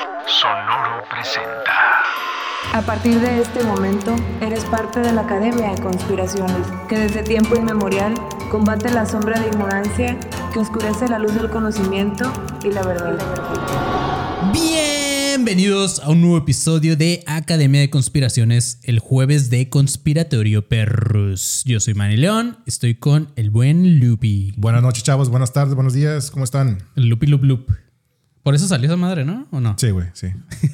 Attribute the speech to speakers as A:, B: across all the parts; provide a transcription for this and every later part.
A: Sonoro presenta.
B: A partir de este momento, eres parte de la Academia de Conspiraciones, que desde tiempo inmemorial combate la sombra de ignorancia que oscurece la luz del conocimiento y la verdad.
C: Bienvenidos a un nuevo episodio de Academia de Conspiraciones, el jueves de Conspiratorio Perros. Yo soy Manny León, estoy con el buen Lupi.
D: Buenas noches, chavos. Buenas tardes, buenos días. ¿Cómo están?
C: Lupi Lup Lup. Por eso salió esa madre, ¿no? ¿O no?
D: Sí, güey, sí.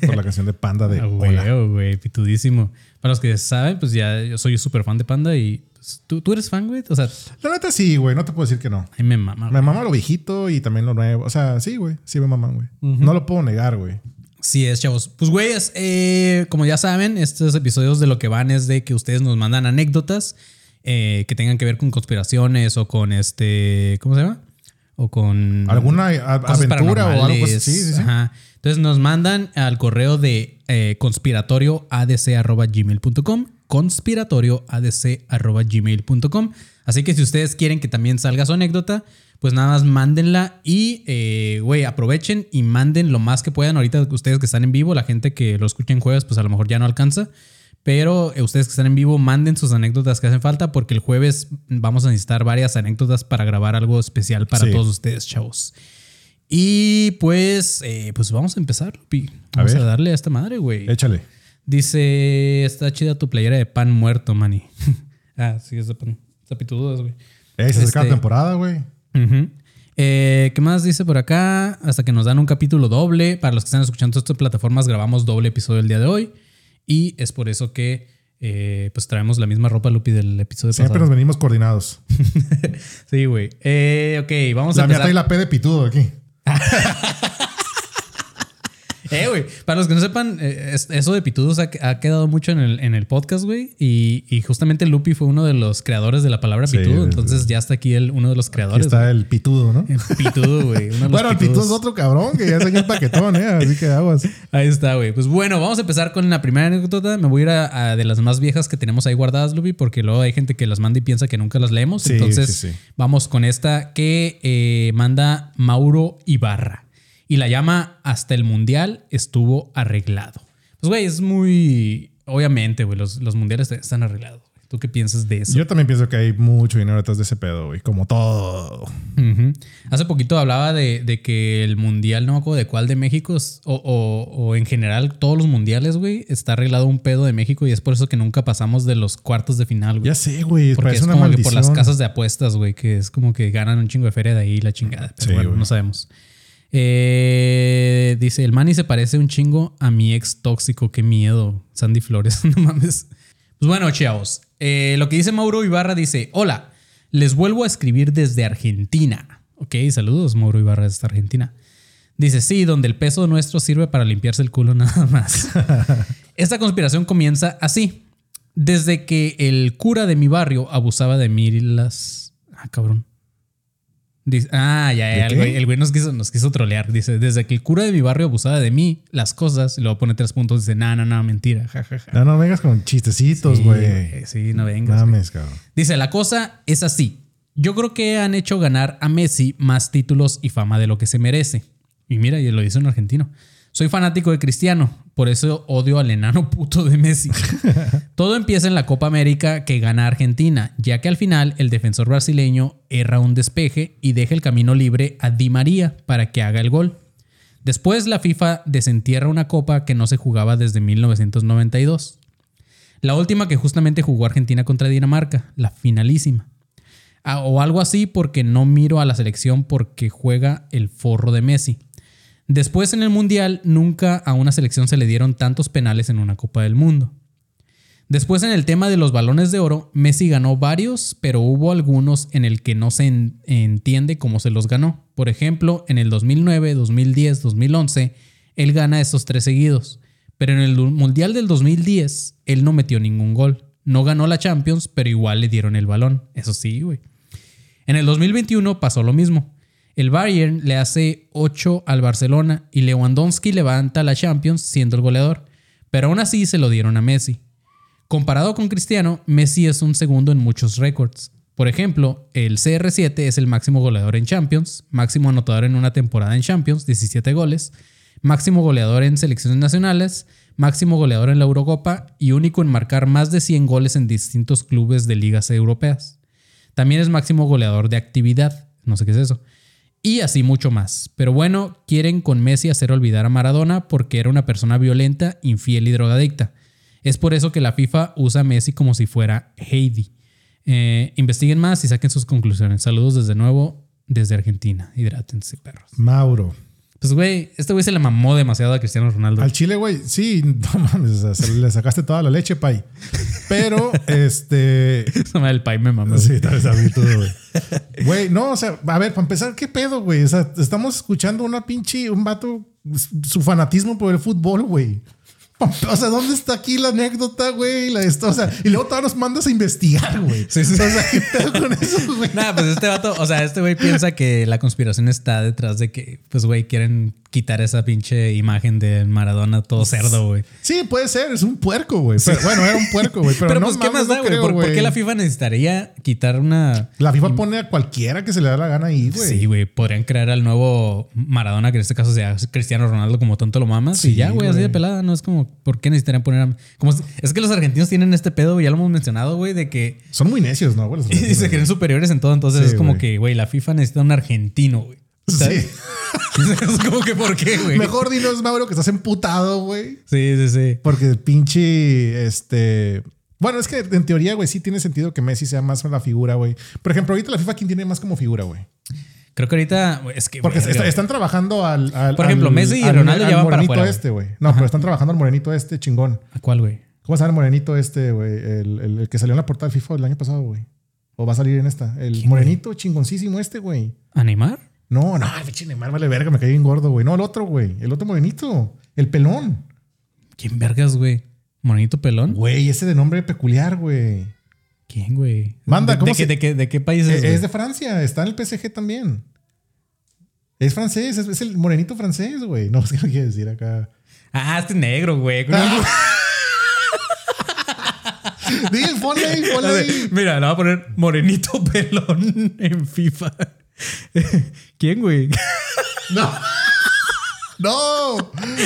D: Por la canción de Panda de
C: Ah, güey, güey, pitudísimo. Para los que saben, pues ya yo soy súper fan de Panda y pues, ¿tú, tú eres fan, güey. O sea,
D: La neta sí, güey. No te puedo decir que no.
C: me mama.
D: Me mama lo viejito y también lo nuevo. O sea, sí, güey. Sí me maman, güey. No lo puedo negar, güey.
C: Sí es, chavos. Pues, güeyes, eh, como ya saben, estos episodios de lo que van es de que ustedes nos mandan anécdotas eh, que tengan que ver con conspiraciones o con este, ¿cómo se llama? O con
D: ¿Alguna aventura o algo así? Sí, sí, sí.
C: Ajá. Entonces nos mandan al correo de eh, conspiratorioadc.gmail.com conspiratorioadc.gmail.com Así que si ustedes quieren que también salga su anécdota, pues nada más mándenla y, eh, güey, aprovechen y manden lo más que puedan. Ahorita ustedes que están en vivo, la gente que lo escucha en jueves, pues a lo mejor ya no alcanza. Pero eh, ustedes que están en vivo, manden sus anécdotas que hacen falta porque el jueves vamos a necesitar varias anécdotas para grabar algo especial para
D: Sí.
C: todos ustedes, chavos. Y pues, eh, pues vamos a empezar, Lupi.
D: A
C: Vamos a,
D: ver.
C: darle a esta madre, güey.
D: Échale.
C: Dice, está chida tu playera de pan muerto, mani. ah, sí, es de pan. Pitudo, güey.
D: Se acerca
C: Este-
D: la temporada, güey.
C: Ujú. Eh, ¿Qué más dice por acá? Hasta que nos dan un capítulo doble. Para los que están escuchando estas plataformas, grabamos doble episodio el día de hoy. Y es por eso que eh, pues traemos la misma ropa, Lupi, del episodio
D: Siempre nos
C: pasado.
D: venimos coordinados.
C: Sí, güey. Eh, ok, vamos a
D: La mía
C: empezar.
D: trae la P de pitudo aquí.
C: Eh, güey, para los que no sepan, eh, es- eso de pitudos ha, ha quedado mucho en el, en el podcast, güey. Y, y justamente Lupi fue uno de los creadores de la palabra
D: Sí,
C: pitudo.
D: sí,
C: entonces ya está aquí el, uno de los
D: Aquí
C: creadores.
D: está el pitudo, ¿no?
C: güey. Pitudo, güey.
D: Bueno, el pitudo es otro cabrón que ya enseñó el paquetón, ¿eh? Así que aguas.
C: Ahí está, güey. Pues bueno, vamos a empezar con la primera anécdota. Me voy a ir a, a de las más viejas que tenemos ahí guardadas, Lupi, porque luego hay gente que las manda y piensa que nunca las leemos.
D: Sí,
C: Entonces,
D: sí, sí.
C: vamos con esta que eh, manda Mauro Ibarra. Y la llama Hasta el Mundial estuvo arreglado. Pues, güey, es muy... Obviamente, güey, los, los mundiales están arreglados. ¿Tú qué piensas de eso?
D: Yo también pienso que hay mucho dinero detrás de ese pedo, güey. Como todo.
C: Hace poquito hablaba de, de que el mundial, no me acuerdo de cuál de México, es- o, o- o en general todos los mundiales, güey, está arreglado un pedo de México y es por eso que nunca pasamos de los cuartos de final, güey.
D: Ya sé, güey.
C: Porque
D: Parece
C: es
D: una
C: como que
D: maldición.
C: por las casas de apuestas, güey, que es como que ganan un chingo de feria de ahí la chingada. Pero
D: Sí,
C: bueno,
D: güey.
C: no sabemos. Eh, dice, el Manny se parece un chingo a mi ex tóxico. Qué miedo. Sandy Flores, no mames. Pues bueno, chavos. eh, lo que dice Mauro Ibarra dice, hola, les vuelvo a escribir desde Argentina. Ok, saludos, Mauro Ibarra desde Argentina. Dice, sí, donde el peso nuestro sirve para limpiarse el culo nada más. Esta conspiración comienza así. Desde que el cura de mi barrio abusaba de mí las... Ah, cabrón. Dice, ah, ya,
D: ¿De
C: ya, el güey, el güey nos quiso, nos quiso trolear. Dice, desde que el cura de mi barrio abusaba de mí, las cosas, y luego pone tres puntos, dice, no, no, no, mentira, jajaja.
D: No, no vengas con chistecitos, güey.
C: Sí, no vengas.
D: Mames, cabrón.
C: Dice, la cosa es así. Yo creo que han hecho ganar a Messi más títulos y fama de lo que se merece. Y mira, y lo dice un argentino. Soy fanático de Cristiano, por eso odio al enano puto de Messi. Todo empieza en la Copa América que gana Argentina, ya que al final el defensor brasileño erra un despeje y deja el camino libre a Di María para que haga el gol. Después la FIFA desentierra una copa que no se jugaba desde 1992. La última que justamente jugó Argentina contra Dinamarca, la finalísima. Ah, o algo así porque no miro a la selección porque juega el forro de Messi. Después en el Mundial nunca a una selección se le dieron tantos penales en una Copa del Mundo. Después en el tema de los balones de oro, Messi ganó varios, pero hubo algunos en el que no se en- entiende cómo se los ganó. Por ejemplo, en el 2009, 2010, 2011, él gana esos tres seguidos. Pero en el Mundial del 2010, él no metió ningún gol. No ganó la Champions, pero igual le dieron el balón. Eso sí, güey. En el 2021 pasó lo mismo. El Bayern le hace 8 al Barcelona y Lewandowski levanta la Champions siendo el goleador, pero aún así se lo dieron a Messi. Comparado con Cristiano, Messi es un segundo en muchos récords. Por ejemplo, el CR7 es el máximo goleador en Champions, máximo anotador en una temporada en Champions, 17 goles. máximo goleador en selecciones nacionales, máximo goleador en la Eurocopa y único en marcar más de 100 goles en distintos clubes de ligas europeas. También es máximo goleador de actividad, no sé qué es eso. Y así mucho más. Pero bueno, quieren con Messi hacer olvidar a Maradona porque era una persona violenta, infiel y drogadicta. Es por eso que la FIFA usa a Messi como si fuera Heidi. Eh, investiguen más y saquen sus conclusiones. Saludos desde nuevo desde Argentina. Hidrátense, perros.
D: Mauro.
C: Pues, güey, este güey se le mamó demasiado a Cristiano Ronaldo.
D: Al Chile, güey, sí, no mames, o sea, se le sacaste toda la leche, pay. Pero, este.
C: Del pay me mamó.
D: Sí, tal vez a mí todo, güey. Güey, no, o sea, a ver, para empezar, ¿qué pedo, güey? O sea, estamos escuchando una pinche, un vato, su fanatismo por el fútbol, güey. O sea, ¿dónde está aquí la anécdota, güey? La esto, o sea, y luego todavía nos mandas a investigar, güey.
C: Sí, sí.
D: O sea, ¿qué pedo con eso, güey?
C: Nada, pues este vato, o sea, este güey piensa que la conspiración está detrás de que, pues, güey, quieren quitar esa pinche imagen de Maradona todo cerdo, güey.
D: Sí, puede ser, es un puerco, güey. Pero, Bueno, era un puerco, güey. Pero,
C: Pero,
D: no
C: pues, ¿qué más da,
D: no
C: güey?
D: creo,
C: ¿Por, qué la FIFA necesitaría quitar una.
D: La FIFA pone a cualquiera que se le da la gana ahí, güey.
C: Sí, güey, podrían crear al nuevo Maradona, que en este caso sea Cristiano Ronaldo, como tonto lo mamas.
D: Sí,
C: y ya, güey, así de pelada. No es como, ¿por qué necesitarían poner a.? Como, es que los argentinos tienen este pedo, ya lo hemos mencionado, güey, de que.
D: Son muy necios, ¿no? güey?
C: Y se creen superiores en todo. Entonces
D: Sí,
C: es como que, güey, la FIFA necesita un argentino, güey. ¿Sabes?
D: Sí.
C: es como que, ¿por qué, güey?
D: Mejor dinos, Mauro, que estás emputado, güey.
C: Sí, sí, sí.
D: Porque pinche, este... Bueno, es que en teoría, güey, sí tiene sentido que Messi sea más la figura, güey. Por ejemplo, ahorita la FIFA, ¿quién tiene más como figura, güey?
C: Creo que ahorita, es que.
D: Porque está- están trabajando al, al-
C: Por ejemplo,
D: al-
C: Messi y
D: al-
C: Ronaldo
D: al
C: ya van para
D: morenito
C: afuera, güey.
D: este, güey. No, pero están trabajando al morenito este chingón.
C: ¿A cuál, güey?
D: ¿Cómo se llama el morenito este, güey? El, el- el que salió en la portada de FIFA el año pasado, güey. O va a salir en esta. El
C: ¿Quién,
D: morenito chingoncísimo este, güey.
C: ¿A Neymar?
D: No, no, el pinche Neymar vale verga, me caí bien gordo, güey. No, el otro, güey. El otro morenito. El pelón.
C: ¿Quién vergas, güey? ¿Monito pelón?
D: Güey, ese de nombre peculiar, güey.
C: ¿Quién, güey?
D: Manda,
C: ¿De,
D: ¿cómo
C: de,
D: se-
C: qué, de, qué, ¿De qué país
D: Eh,
C: es?
D: Es,
C: güey?
D: de Francia, está en el PSG también. Es francés, es, es el morenito francés, güey. No, es que no quiere decir acá.
C: Ah, este es negro, güey.
D: Dile, ponle ahí, ponle ahí.
C: Mira, le voy a poner morenito pelón en FIFA. ¿Quién, güey?
D: No. No,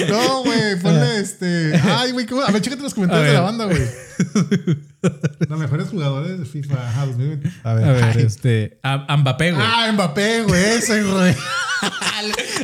D: no, güey, ponle este. Ay, güey, ¿cómo? A ver, chécate los comentarios de la banda, güey. Los mejores jugadores de FIFA, ajá, 2020. A ver,
C: A ver, este. A, a Mbappé, güey.
D: Ah, Mbappé, güey, ese, güey.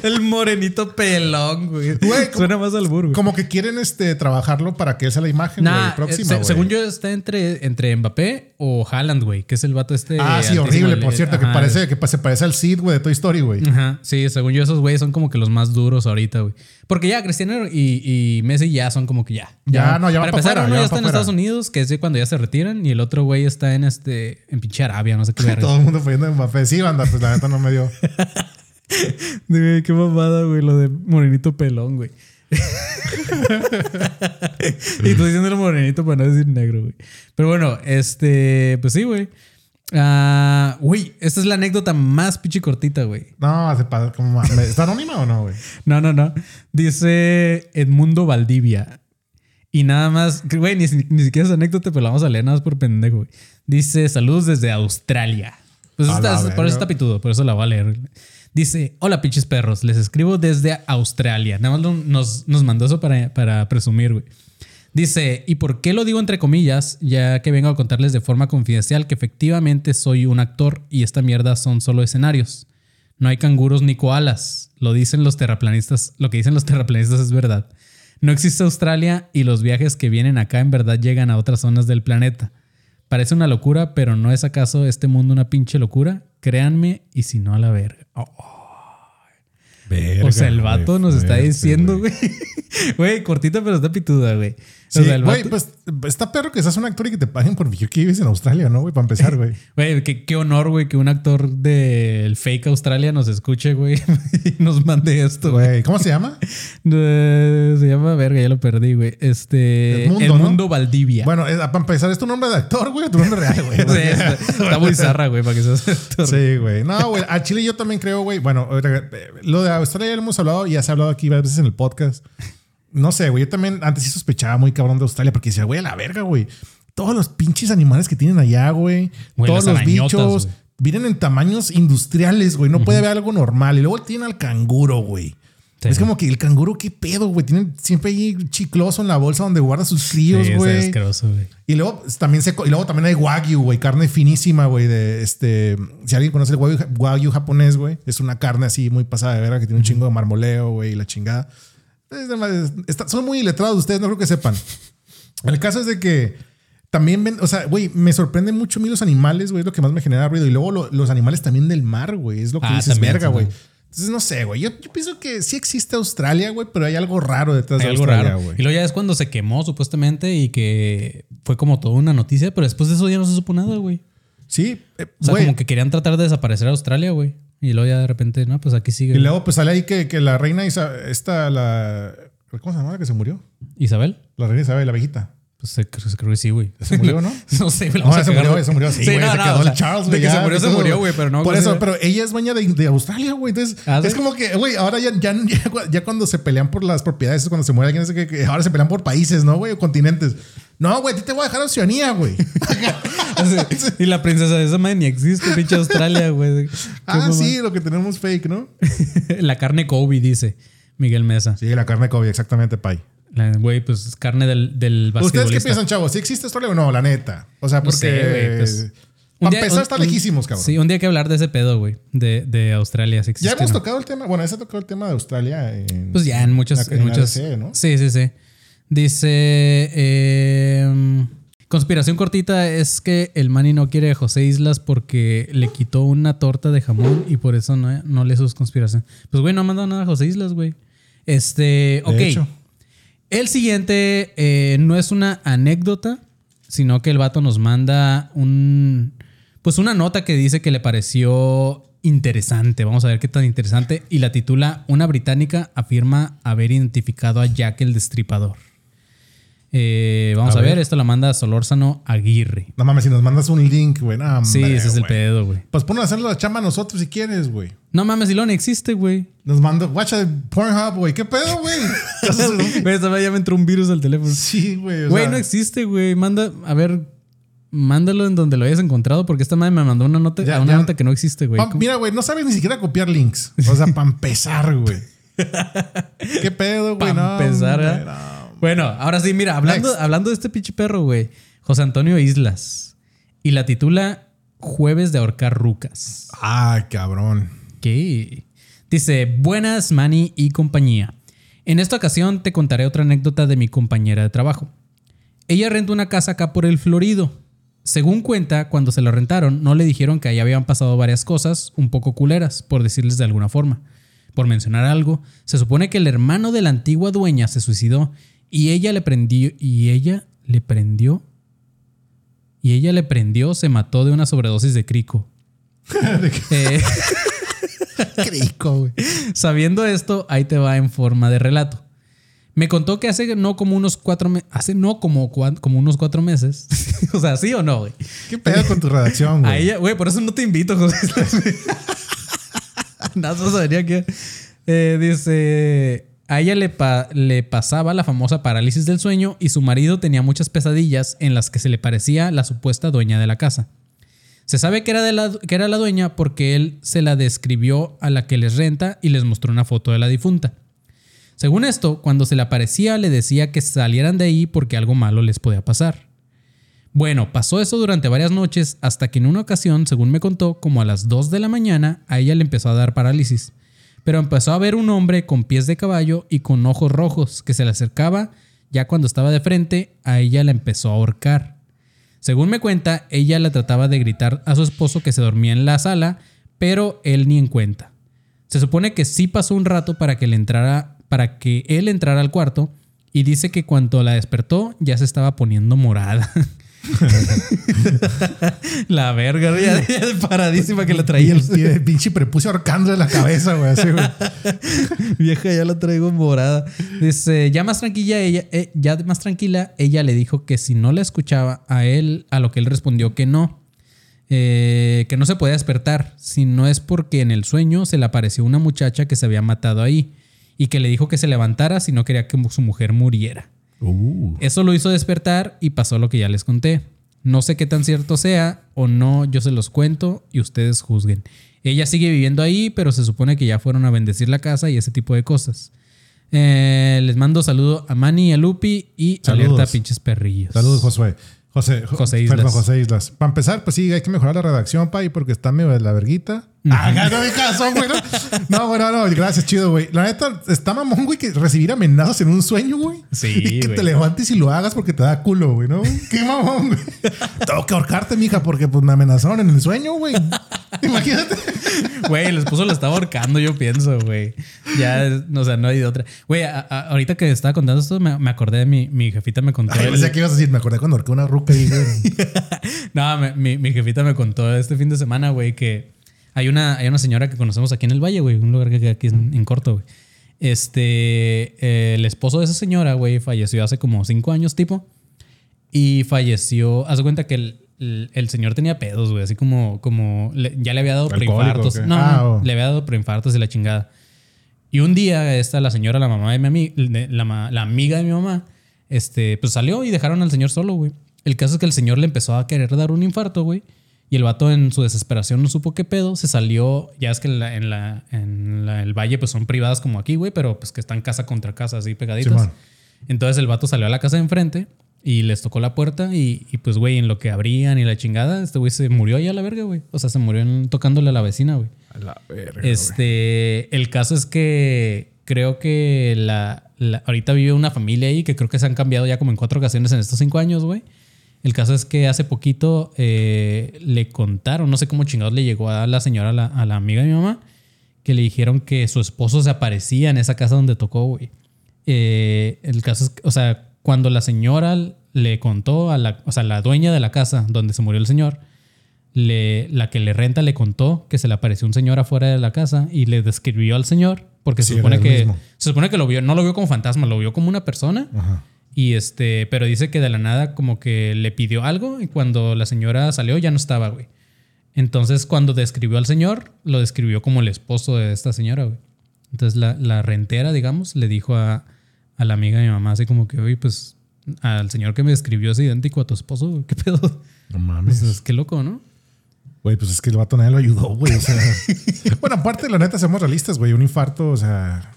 C: El morenito pelón, güey.
D: Güey, como-
C: Suena más al burgo.
D: Como que quieren este, trabajarlo para que sea la imagen
C: Nah,
D: güey, próxima.
C: se-
D: güey.
C: según yo está entre, entre Mbappé o Haaland, güey, que es el vato este.
D: Ah, sí, horrible,
C: el-
D: por cierto, que parece que se parece al Sid, güey, de Toy Story, güey.
C: Ajá, sí, según yo esos güeyes son como que los más duros ahorita, güey. Porque ya Cristiano y, y Messi ya son como que ya.
D: Ya, no, ya van
C: Para
D: pa'
C: empezar, uno
D: ya
C: está en. Estados Unidos, que es de cuando ya se retiran, y el otro güey está en este en pinche Arabia, no sé qué.
D: Todo el mundo poniendo Mbappé. Sí, banda, pues la neta no me dio.
C: Güey, qué mamada, güey, lo de morenito pelón, güey. y tú diciendo el morenito para no decir negro, güey. Pero bueno, este, pues sí, güey. Ah, Güey, esta es la anécdota más pinche cortita, güey.
D: No, me- ¿está anónima o no, güey?
C: No, no, no. Dice Edmundo Valdivia. Y nada más, güey, ni, ni siquiera es anécdota, pero la vamos a leer nada más por pendejo, güey. Dice saludos desde Australia. Pues por eso está pitudo, por eso la voy a leer. Dice, hola pinches perros, les escribo desde Australia. Nada más nos, nos mandó eso para, para presumir, güey. Dice, ¿y por qué lo digo entre comillas? Ya que vengo a contarles de forma confidencial que efectivamente soy un actor y esta mierda son solo escenarios. No hay canguros ni koalas. Lo dicen los terraplanistas. Lo que dicen los terraplanistas es verdad. No existe Australia y los viajes que vienen acá en verdad llegan a otras zonas del planeta. Parece una locura, pero ¿no es acaso este mundo una pinche locura? Créanme y si no a la verga. Oh, o sea, el vato nos está diciendo, güey. Güey, cortita pero está pituda, güey.
D: Sí,
C: o sea, el
D: güey, pues está perro que seas un actor y que te paguen por vivir que vives en Australia, ¿no, güey? Para empezar, güey.
C: Güey, qué, qué honor, güey, que un actor del fake Australia nos escuche, güey, y nos mande esto, güey.
D: ¿cómo se llama?
C: Eh, Se llama verga, ya lo perdí, güey. Este.
D: Edmundo,
C: Edmundo,
D: ¿no?
C: Valdivia.
D: Bueno, eh, para empezar, ¿es tu nombre de actor, güey? ¿Tu nombre real, güey?
C: Sí, está, está muy zarra, güey, para que seas actor.
D: Sí, güey. No, güey. A Chile yo también creo, güey. Bueno, eh, lo de Australia ya lo hemos hablado y ya se ha hablado aquí varias veces en el podcast. No sé, güey. Yo también antes sí sospechaba muy cabrón de Australia porque decía, güey, a la verga, güey. Todos los pinches animales que tienen allá, güey.
C: Güey,
D: Todos los bichos.
C: güey.
D: Vienen en tamaños industriales, güey. No puede haber algo normal. Y luego tienen al canguro, güey.
C: Sí.
D: Es como que el canguro, qué pedo, güey. Tiene siempre ahí chicloso en la bolsa donde guarda sus críos,
C: Sí, está
D: güey.
C: güey.
D: y luego también se, y luego también hay wagyu, güey, carne finísima, güey, de este, si alguien conoce el wagyu, wagyu japonés, güey, es una carne así muy pasada de verga que tiene un chingo de marmoleo, güey, y la chingada. Está- son muy iletrados ustedes, no creo que sepan. El caso es de que también ven, o sea, güey, me sorprende mucho a mí los animales, güey, es lo que más me genera ruido. Y luego lo- los animales también del mar, güey, es lo que
C: Ah,
D: dices, verga, güey. Entonces, no sé, güey. Yo, yo pienso que sí existe Australia, güey, pero hay algo raro detrás
C: Hay
D: de
C: algo
D: Australia,
C: raro.
D: güey.
C: Y luego ya es cuando se quemó supuestamente y que fue como toda una noticia, pero después de eso ya no se supo nada, güey.
D: Sí, eh,
C: O sea,
D: güey.
C: como que querían tratar de desaparecer a Australia, güey. Y luego ya de repente, no, pues aquí sigue.
D: Y luego, pues sale ahí que, que la reina Isa, esta, la. ¿Cómo se llama la que se murió?
C: Isabel,
D: La reina Isabel, la viejita.
C: Pues se- se- creo que sí, güey.
D: ¿Se murió, no?
C: no sé, la
D: No,
C: a
D: se
C: cagar,
D: murió, se murió. Sí, güey,
C: no,
D: se
C: no,
D: quedó
C: o
D: el Charles,
C: De
D: güey.
C: que se murió, se
D: todo.
C: murió, güey, pero no.
D: Por eso, pero ella es dueña de, de Australia, güey. Entonces,
C: Ah, ¿sí?
D: es como que, güey, ahora ya, ya, ya, cuando se pelean por las propiedades, es cuando se muere alguien, es que, que ahora se pelean por países, ¿no, güey? O continentes. No, güey, a ti te voy a dejar Oceanía, güey.
C: Así, y la princesa de esa madre ni existe, pinche Australia, güey.
D: Ah,
C: mamá.
D: sí, lo que tenemos fake, ¿no?
C: La carne Kobe, dice Miguel Mesa.
D: Sí, la carne Kobe, exactamente, pay.
C: Güey, pues es carne del, del
D: ¿Ustedes qué piensan, chavos? ¿Sí existe Australia o no? La neta. O sea,
C: No
D: porque.
C: sé, pues,
D: para empezar, está lejísimos, cabrón.
C: Sí, un día hay que hablar de ese pedo, güey. De, de Australia, si existe.
D: ya hemos
C: no.
D: tocado el tema. Bueno, ese ha tocado el tema de Australia. En,
C: Pues ya en muchas.
D: en
C: En muchas
D: ADC, ¿no?
C: Sí, sí, sí. Dice. eh, conspiración cortita es que el Manny no quiere a José Islas porque le quitó una torta de jamón y por eso no, no lee sus conspiraciones. Pues, güey, no ha mandado nada a José Islas, güey. Este. Ok.
D: hecho.
C: El siguiente eh, no es una anécdota, sino que el vato nos manda un. Pues una nota que dice que le pareció interesante. Vamos a ver qué tan interesante. Y la titula Una británica afirma haber identificado a Jack el Destripador. Eh, vamos
D: A
C: a, ver.
D: ver.
C: esto la manda Solórzano Aguirre.
D: No mames, si nos mandas un link, güey. No,
C: Sí, ese es el
D: güey.
C: pedo, güey.
D: Pues ponnos a hacer la chamba nosotros si quieres, güey.
C: No mames, Ilón existe, güey.
D: Nos manda, guacha Pornhub, güey. ¿Qué pedo, güey?
C: Güey, esta vez ya me entró un virus al teléfono.
D: sí, güey.
C: Güey,
D: sea,
C: no existe, güey. Manda, a ver, mándalo en donde lo hayas encontrado, porque esta madre me mandó una nota,
D: Ya,
C: una
D: ya.
C: nota que no existe, güey.
D: mira, güey, no sabes ni siquiera copiar links. O sea, para empezar, güey. ¿Qué pedo, güey?
C: Pa'
D: No,
C: empezar,
D: hombre,
C: ¿eh?
D: no.
C: Bueno, ahora sí, mira, hablando,
D: Next.
C: hablando de este pinche perro, güey. José Antonio Islas. Y la titula Jueves de ahorcar rucas.
D: Ay, cabrón.
C: ¿Qué? Dice, buenas, Manny y compañía. En esta ocasión te contaré otra anécdota de mi compañera de trabajo. Ella renta una casa acá por el Florido. Según cuenta, cuando se la rentaron, no le dijeron que ahí habían pasado varias cosas un poco culeras, por decirles de alguna forma. Por mencionar algo, se supone que el hermano de la antigua dueña se suicidó y ella le prendió y ella le prendió y ella le prendió, se mató de una sobredosis de crico. Eh,
D: Crico, güey.
C: Sabiendo esto, ahí te va en forma de relato. Me contó que hace no como unos cuatro meses, hace no como, como unos cuatro meses. o sea, ¿sí o no, güey?
D: ¿Qué pedo con tu redacción,
C: A
D: güey?
C: ella, güey, por eso no te invito, José. Nada más sabría que. eh, dice. A ella le, pa- le pasaba la famosa parálisis del sueño y su marido tenía muchas pesadillas en las que se le parecía la supuesta dueña de la casa. Se sabe que era, la, que era la dueña porque él se la describió a la que les renta y les mostró una foto de la difunta. Según esto, cuando se le aparecía le decía que salieran de ahí porque algo malo les podía pasar. Bueno, pasó eso durante varias noches hasta que en una ocasión, según me contó, como a las 2 de la mañana, a ella le empezó a dar parálisis. Pero empezó a ver un hombre con pies de caballo y con ojos rojos que se le acercaba, ya cuando estaba de frente, a ella la empezó a ahorcar. Según me cuenta, ella le trataba de gritar a su esposo que se dormía en la sala, pero él ni en cuenta. Se supone que sí pasó un rato para que, le entrara, para que él entrara al cuarto y dice que cuando la despertó ya se estaba poniendo morada. la verga, ya, paradísima que la
D: Y
C: traía.
D: el, y el pinche prepucio ahorcándole la cabeza, güey. Así, güey.
C: Vieja, ya la traigo morada. Dice, ya más tranquila ella, eh, ya más tranquila, ella le dijo que si no la escuchaba a él, a lo que él respondió que no. eh, que no se podía despertar, si no es porque en el sueño se le apareció una muchacha que se había matado ahí y que le dijo que se levantara si no quería que su mujer muriera. Eso lo hizo despertar y pasó lo que ya les conté. No sé qué tan cierto sea o no, yo se los cuento y ustedes juzguen. Ella sigue viviendo ahí, pero se supone que ya fueron a bendecir la casa y ese tipo de cosas. Eh, les mando saludo a Manny, a Lupi y
D: Saludos.
C: alerta a pinches perrillos.
D: Saludos, Josué. José, Jo-
C: José
D: perdón,
C: Islas.
D: José Islas. Para empezar, pues sí, hay que mejorar la redacción, pa, y porque está medio de la verguita. Ah, no me caso, güey. No, no, bueno, no, gracias, chido, güey. La neta, está mamón, güey, que recibir amenazas en un sueño, güey.
C: Sí,
D: Y que
C: güey.
D: te levantes y lo hagas porque te da culo, güey, ¿no? Qué mamón, güey. Tengo que ahorcarte, mija, porque pues me amenazaron en el sueño, güey. Imagínate.
C: Güey, el esposo lo estaba ahorcando, yo pienso, güey. Ya, o sea, no hay de otra. Güey, a- a- ahorita que estaba contando esto, me, me acordé de mi, mi jefita me contó.
D: Ay,
C: el-
D: pensé que ibas a decir, me acordé cuando ahorqué una ruca y, güey.
C: No, me- mi, mi jefita me contó este fin de semana, güey, que hay una, hay una señora que conocemos aquí en el Valle, güey, un lugar que queda aquí en, en corto, güey. Este, eh, el esposo de esa señora, güey, falleció hace como cinco años, tipo. Y falleció, haz de cuenta que el, el- el señor tenía pedos, güey, así como, como le- ya le había dado
D: ¿Alcohólico
C: preinfartos.
D: o qué?
C: No,
D: Ah,
C: no,
D: oh.
C: le había dado preinfartos y la chingada. Y un día, esta, la señora, la mamá de mi amiga, la, la amiga de mi mamá, este, pues salió y dejaron al señor solo, güey. El caso es que el señor le empezó a querer dar un infarto, güey. Y el vato en su desesperación no supo qué pedo, se salió, ya es que en, la, en, la- en la- el valle pues son privadas como aquí, güey, pero pues que están casa contra casa así pegaditas. Entonces el vato salió a la casa de enfrente y les tocó la puerta y, y, pues, güey, en lo que abrían y la chingada, este güey se murió allá a la verga, güey. O sea, se murió en- tocándole a la vecina, güey.
D: A la verga.
C: Este, el caso es que creo que la- ahorita vive una familia ahí que creo que se han cambiado ya como en cuatro ocasiones en estos cinco años, güey. El caso es que hace poquito eh, le contaron, no sé cómo chingados le llegó a la señora, a la, a la amiga de mi mamá, que le dijeron que su esposo se aparecía en esa casa donde tocó, güey. Eh, el caso es, o sea, cuando la señora le contó a la, o sea, la dueña de la casa donde se murió el señor, le, la que le renta le contó que se le apareció un señor afuera de la casa y le describió al señor porque
D: Sí,
C: se supone que
D: mismo.
C: se supone que lo vio, no lo vio como fantasma, lo vio como una persona
D: Ajá.
C: Y este, pero dice que de la nada como que le pidió algo y cuando la señora salió ya no estaba, güey. Entonces cuando describió al señor, lo describió como el esposo de esta señora, güey. Entonces la, la rentera, digamos, le dijo a, a la amiga de mi mamá así como que, oye, pues al señor que me describió es idéntico a tu esposo, güey. ¿Qué pedo?
D: No mames.
C: Pues, qué loco, ¿no?
D: Güey, pues es que el vato nadie lo ayudó, güey. O sea, bueno, aparte, la neta, seamos realistas, güey. Un infarto, o sea,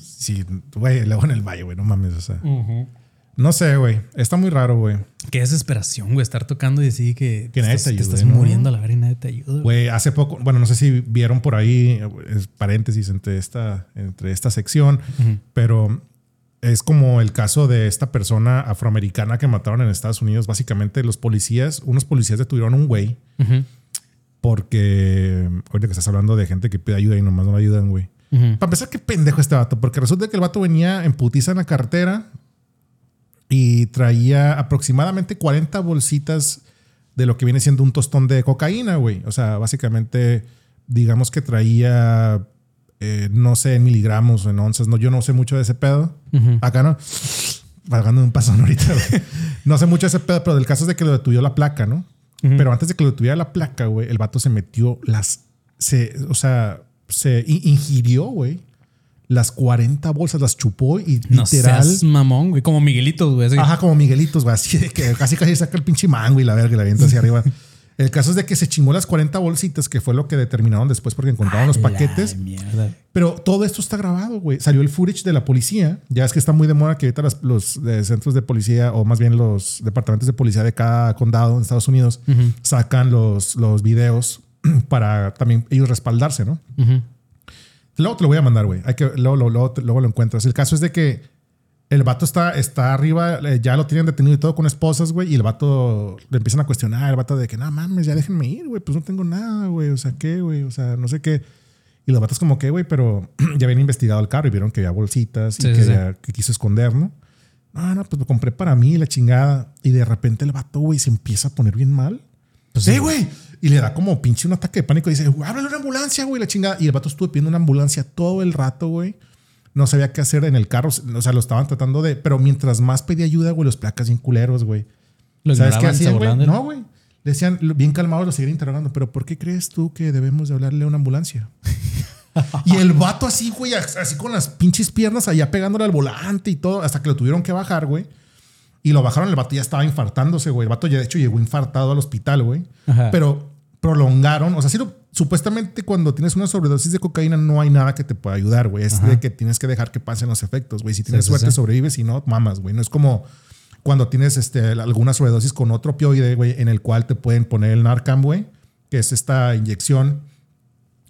D: sí, güey, luego en el valle, güey, no mames, o sea. No sé, güey. Está muy raro, güey.
C: Qué desesperación, güey, estar tocando y decir que,
D: Que nadie
C: estás,
D: te ayude,
C: estás
D: ¿no?
C: muriendo a la verga y nadie te ayuda. güey.
D: Hace poco, bueno, no sé si vieron por ahí, es paréntesis entre esta, entre esta sección, pero es como el caso de esta persona afroamericana que mataron en Estados Unidos. Básicamente, los policías, unos policías detuvieron a un güey porque, ahorita que estás hablando de gente que pide ayuda y nomás no le ayudan, güey. Para empezar, qué pendejo este vato, porque resulta que el vato venía en putiza en la carretera y traía aproximadamente 40 bolsitas de lo que viene siendo un tostón de cocaína, güey. O sea, básicamente, digamos que traía, eh, no sé, en miligramos o en onzas, no, yo no sé mucho de ese pedo. Acá no, pagando un pasón ahorita, güey. No sé mucho de ese pedo, pero del caso es de que lo detuvió la placa, ¿no? Pero antes de que lo detuviera la placa, güey, el vato se metió las, se, o sea, se ingirió, güey, las 40 bolsas, las chupó y
C: No
D: literal.
C: seas mamón, güey. Como Miguelitos, güey. así.
D: Ajá, como Miguelitos, güey, así de que casi casi saca el pinche mango y la verga y la avienta hacia arriba. El caso es de que se chingó las 40 bolsitas, que fue lo que determinaron después porque encontraron los paquetes.
C: Mierda.
D: Pero todo esto está grabado, güey. Salió el footage de la policía. Ya es que está muy de moda que ahorita las- los eh, centros de policía, o más bien los departamentos de policía de cada condado en Estados Unidos, sacan los, los videos para también ellos respaldarse, ¿no?
C: Ujú.
D: Luego te lo voy a mandar, güey. Hay que, luego, luego, luego, lo encuentras. El caso es de que el vato está, está arriba, eh, ya lo tienen detenido y todo con esposas, güey. Y el vato le empiezan a cuestionar. El vato de que, no mames, ya déjenme ir, güey. Pues no tengo nada, güey. O sea, ¿qué, güey? O sea, no sé qué. Y los vatos, como que, güey, pero ya habían investigado el carro y vieron que había bolsitas y que,
C: sí,
D: había- que quiso esconder, ¿no? No, no, pues lo compré para mí, la chingada. Y de repente el vato, güey, se empieza a poner bien mal.
C: Pues
D: sí,
C: sí.
D: güey. Y le da como pinche un ataque de pánico y dice, háblale una ambulancia, güey, la chingada. Y el vato estuvo pidiendo una ambulancia todo el rato, güey. No sabía qué hacer en el carro. O sea, lo estaban tratando de. Pero mientras más pedía ayuda, güey, los placas bien culeros, güey.
C: Lo
D: ¿Sabes qué hacían, güey? No, güey. Le decían, bien calmados, lo seguían interrogando. Pero ¿por qué crees tú que debemos de hablarle a una ambulancia? y el vato así, güey, así con las pinches piernas allá pegándole al volante y todo, hasta que lo tuvieron que bajar, güey. Y lo bajaron, el vato ya estaba infartándose, güey. El vato ya de hecho llegó infartado al hospital, güey. Pero prolongaron. O sea, lo- supuestamente cuando tienes una sobredosis de cocaína no hay nada que te pueda ayudar, güey. Es
C: Ajá.
D: de que tienes que dejar que pasen los efectos, güey. Si tienes
C: sí,
D: suerte
C: sí.
D: sobrevives, si no, mamas, güey. No es como cuando tienes este, alguna sobredosis con otro opioide, güey, en el cual te pueden poner el Narcan, güey, que es esta inyección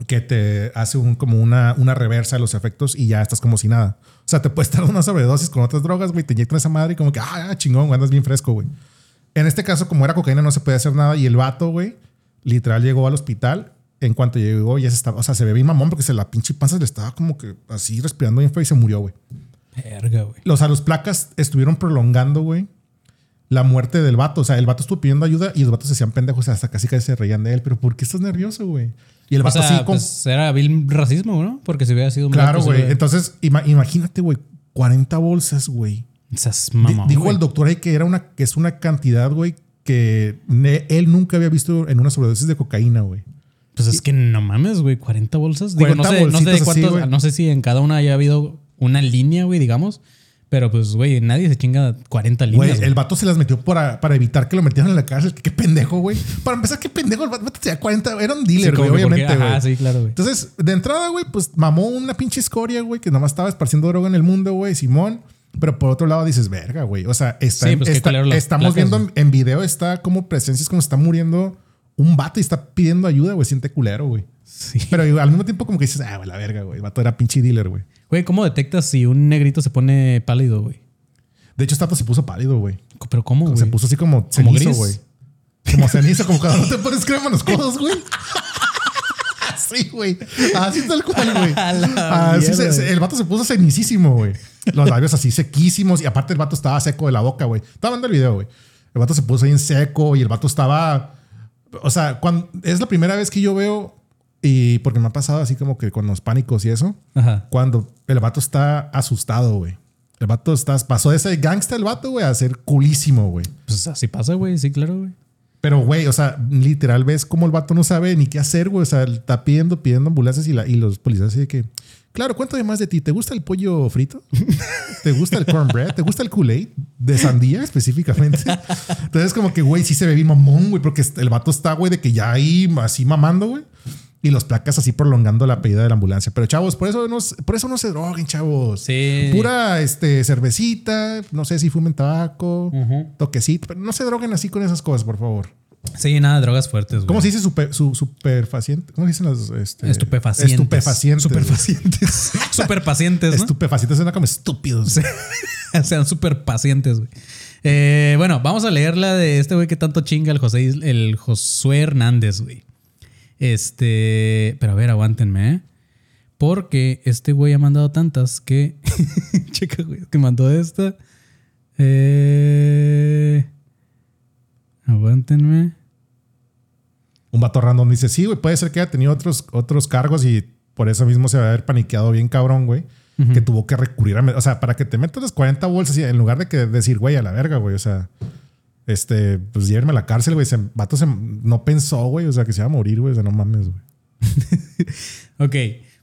D: que te hace un, como una, una reversa de los efectos y ya estás como si nada. O sea, te puedes dar una sobredosis con otras drogas, güey, te inyectan esa madre y como que, ah, chingón, güey, andas bien fresco, güey. En este caso, como era cocaína, no se podía hacer nada y el vato, güey, literal llegó al hospital. En cuanto llegó, ya se estaba, o sea, se ve bien mamón porque se la pinche panza le estaba como que así respirando bien feo y se murió, güey.
C: Verga, güey.
D: O sea, los placas estuvieron prolongando, güey, la muerte del vato. O sea, el vato estuvo pidiendo ayuda y los vatos se hacían pendejos hasta casi casi se reían de él. Pero ¿por qué estás nervioso, güey? Y el
C: O
D: vato
C: sea,
D: así con...
C: pues era vil racismo, ¿no? Porque si hubiera sido un
D: Claro, güey.
C: hubiera-
D: Entonces, ima- imagínate, güey, 40 bolsas, güey.
C: Esas mamón,
D: Dijo el doctor ahí que era una, que es una cantidad, güey, que él nunca había visto en una sobredosis de cocaína, güey.
C: Pues es que no mames, güey, 40 bolsas. Digo, no
D: 40
C: sé, no sé
D: así,
C: cuántos, no sé si en cada una haya habido una línea, güey, digamos. Pero pues, güey, nadie se chinga 40
D: Güey,
C: líneas. güey.
D: el vato se las metió para, para evitar que lo metieran en la cárcel. Qué, pendejo, güey. Para empezar, qué pendejo. El vato tenía 40. Era un dealer, güey,
C: porque-
D: obviamente, güey.
C: Ajá, sí, claro, güey.
D: Entonces, de entrada, güey, pues mamó una pinche escoria, güey, que nomás estaba esparciendo droga en el mundo, güey, Simón. Pero por otro lado dices, verga, güey. O sea, está,
C: Sí, pues,
D: está- estamos
C: placas,
D: viendo en, en video, está como presencia, es como está muriendo un vato y está pidiendo ayuda, güey. Siente culero, güey.
C: Sí.
D: Pero al mismo tiempo, como que dices, ah, güey, la verga, güey. El vato era pinche dealer, güey.
C: Güey, ¿cómo detectas si un negrito se pone pálido, güey?
D: De hecho, vato se puso pálido, güey.
C: ¿Pero cómo, güey?
D: Se puso así como
C: ¿Como
D: cenizo,
C: gris?
D: güey. Como cenizo, como cuando no te pones crema en los codos, güey. Así, güey. Así tal cual, güey. Así se- el vato se puso cenicísimo, güey. Los labios así sequísimos. Y aparte el vato estaba seco de la boca, güey. Estaba viendo el video, güey. El vato se puso ahí en seco y el vato estaba... O sea, cuando, es la primera vez que yo veo... Y porque me ha pasado así como que con los pánicos y eso.
C: Ajá.
D: Cuando el vato está asustado, güey. El vato está, pasó de ser gangsta el vato, güey, a ser culísimo, güey.
C: Pues así pasa, güey. Sí, claro, güey.
D: Pero, güey, o sea, literal ves cómo el vato no sabe ni qué hacer, güey. O sea, está pidiendo, pidiendo ambulancias y, la, y los policías así de que, claro, cuéntame más de ti. ¿Te gusta el pollo frito? ¿Te gusta el cornbread? ¿Te gusta el Kool-Aid? De sandía específicamente. Entonces, como que, güey, sí se ve bien mamón, güey, porque el vato está, güey, de que ya ahí así mamando, güey. Y los placas así prolongando la pedida de la ambulancia. Pero, chavos, por eso no, por eso no se droguen, chavos.
C: Sí.
D: Pura este, cervecita, no sé si fumen tabaco, toquecito, pero no se droguen así con esas cosas, por favor.
C: Sí, nada, drogas fuertes, güey.
D: ¿Cómo se dice super, su, superfaciente? ¿Cómo se dicen las este,
C: Estupefacientes.
D: Estupefacientes.
C: Superfacientes. super pacientes, ¿no?
D: Estupefacientes suena como estúpidos.
C: Sean súper pacientes, güey. Eh, bueno, vamos a leer la de este güey que tanto chinga el José, el Josué Hernández, güey. Este, pero a ver, aguántenme, ¿eh? Porque este güey ha mandado tantas que. Checa, güey, que mandó esta. Eh, aguántenme.
D: Un vato random dice, sí, güey, puede ser que haya tenido otros, otros cargos y por eso mismo se va a haber paniqueado bien cabrón, güey. Que tuvo que recurrir a... O sea, para que te metas las 40 bolsas y en lugar de que decir, güey, a la verga, güey. O sea, este, pues llévenme a la cárcel, güey. Se, vato se, no pensó, güey. O sea, que se iba a morir, güey. O sea, no mames, güey.
C: Ok,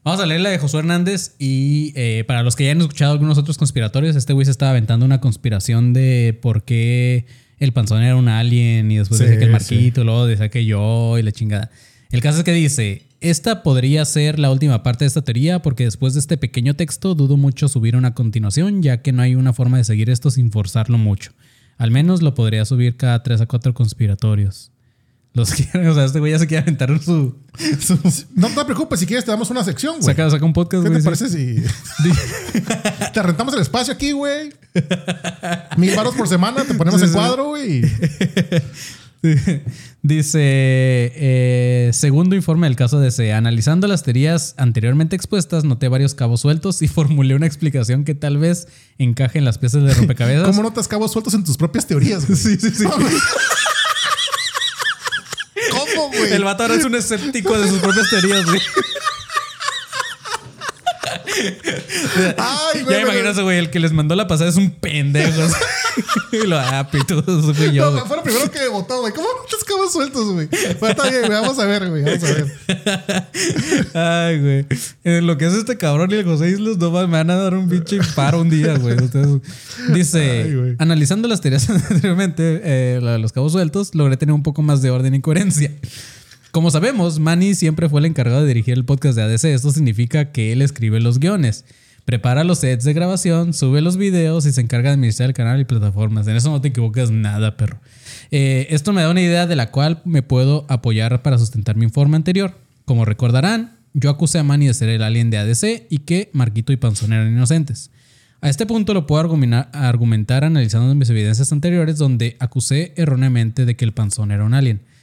C: vamos a leer la de Josué Hernández y eh, para los que ya han escuchado algunos otros conspiratorios, este güey se estaba aventando una conspiración de por qué el panzón era un alien y después
D: Sí,
C: decía que el marquito, luego decía que yo y la chingada. El caso es que dice, esta podría ser la última parte de esta teoría porque después de este pequeño texto dudo mucho subir una continuación ya que no hay una forma de seguir esto sin forzarlo mucho. Al menos lo podría subir cada 3 a 4 conspiratorios. Los quieren, o sea, este güey ya se quiere aventar su... su
D: No te preocupes, si quieres te damos una sección, güey.
C: saca, saca un podcast,
D: ¿Qué
C: güey.
D: te parece si te rentamos el espacio aquí, güey? Mil baros por semana, te ponemos
C: sí.
D: cuadro, güey.
C: Dice, eh, segundo informe del caso DC, analizando las teorías anteriormente expuestas, noté varios cabos sueltos y formulé una explicación que tal vez encaje en las piezas de rompecabezas.
D: ¿Cómo notas cabos sueltos en tus propias teorías, güey?
C: Sí, sí, sí.
D: ¿Cómo, güey?
C: El vato ahora es un escéptico de sus propias teorías, güey.
D: Ay,
C: Ya
D: güey.
C: me imagino ese güey, el que les mandó la pasada es un pendejo. y lo ah, pito, eso fui yo.
D: No, fue lo primero que votó, güey. ¿Cómo notas cabos sueltos, güey? Bueno, está bien, güey. Vamos a ver, güey. Vamos a ver.
C: Ay, güey. En lo que es este cabrón y el José Islas, no me van a dar un pinche paro un día, güey. Ustedes- dice,
D: Ay,
C: analizando las teorías anteriormente, eh, la de los cabos sueltos, logré tener un poco más de orden y coherencia. Como sabemos, Manny siempre fue el encargado de dirigir el podcast de ADC. Esto significa que él escribe los guiones, prepara los sets de grabación, sube los videos y se encarga de administrar el canal y plataformas. En eso no te equivocas nada, perro. Eh, esto me da una idea de la cual me puedo apoyar para sustentar mi informe anterior. Como recordarán, yo acusé a Manny de ser el alien de ADC y que Marquito y Panzón eran inocentes. A este punto lo puedo argumentar, argumentar analizando mis evidencias anteriores donde acusé erróneamente de que el Panzón era un alien.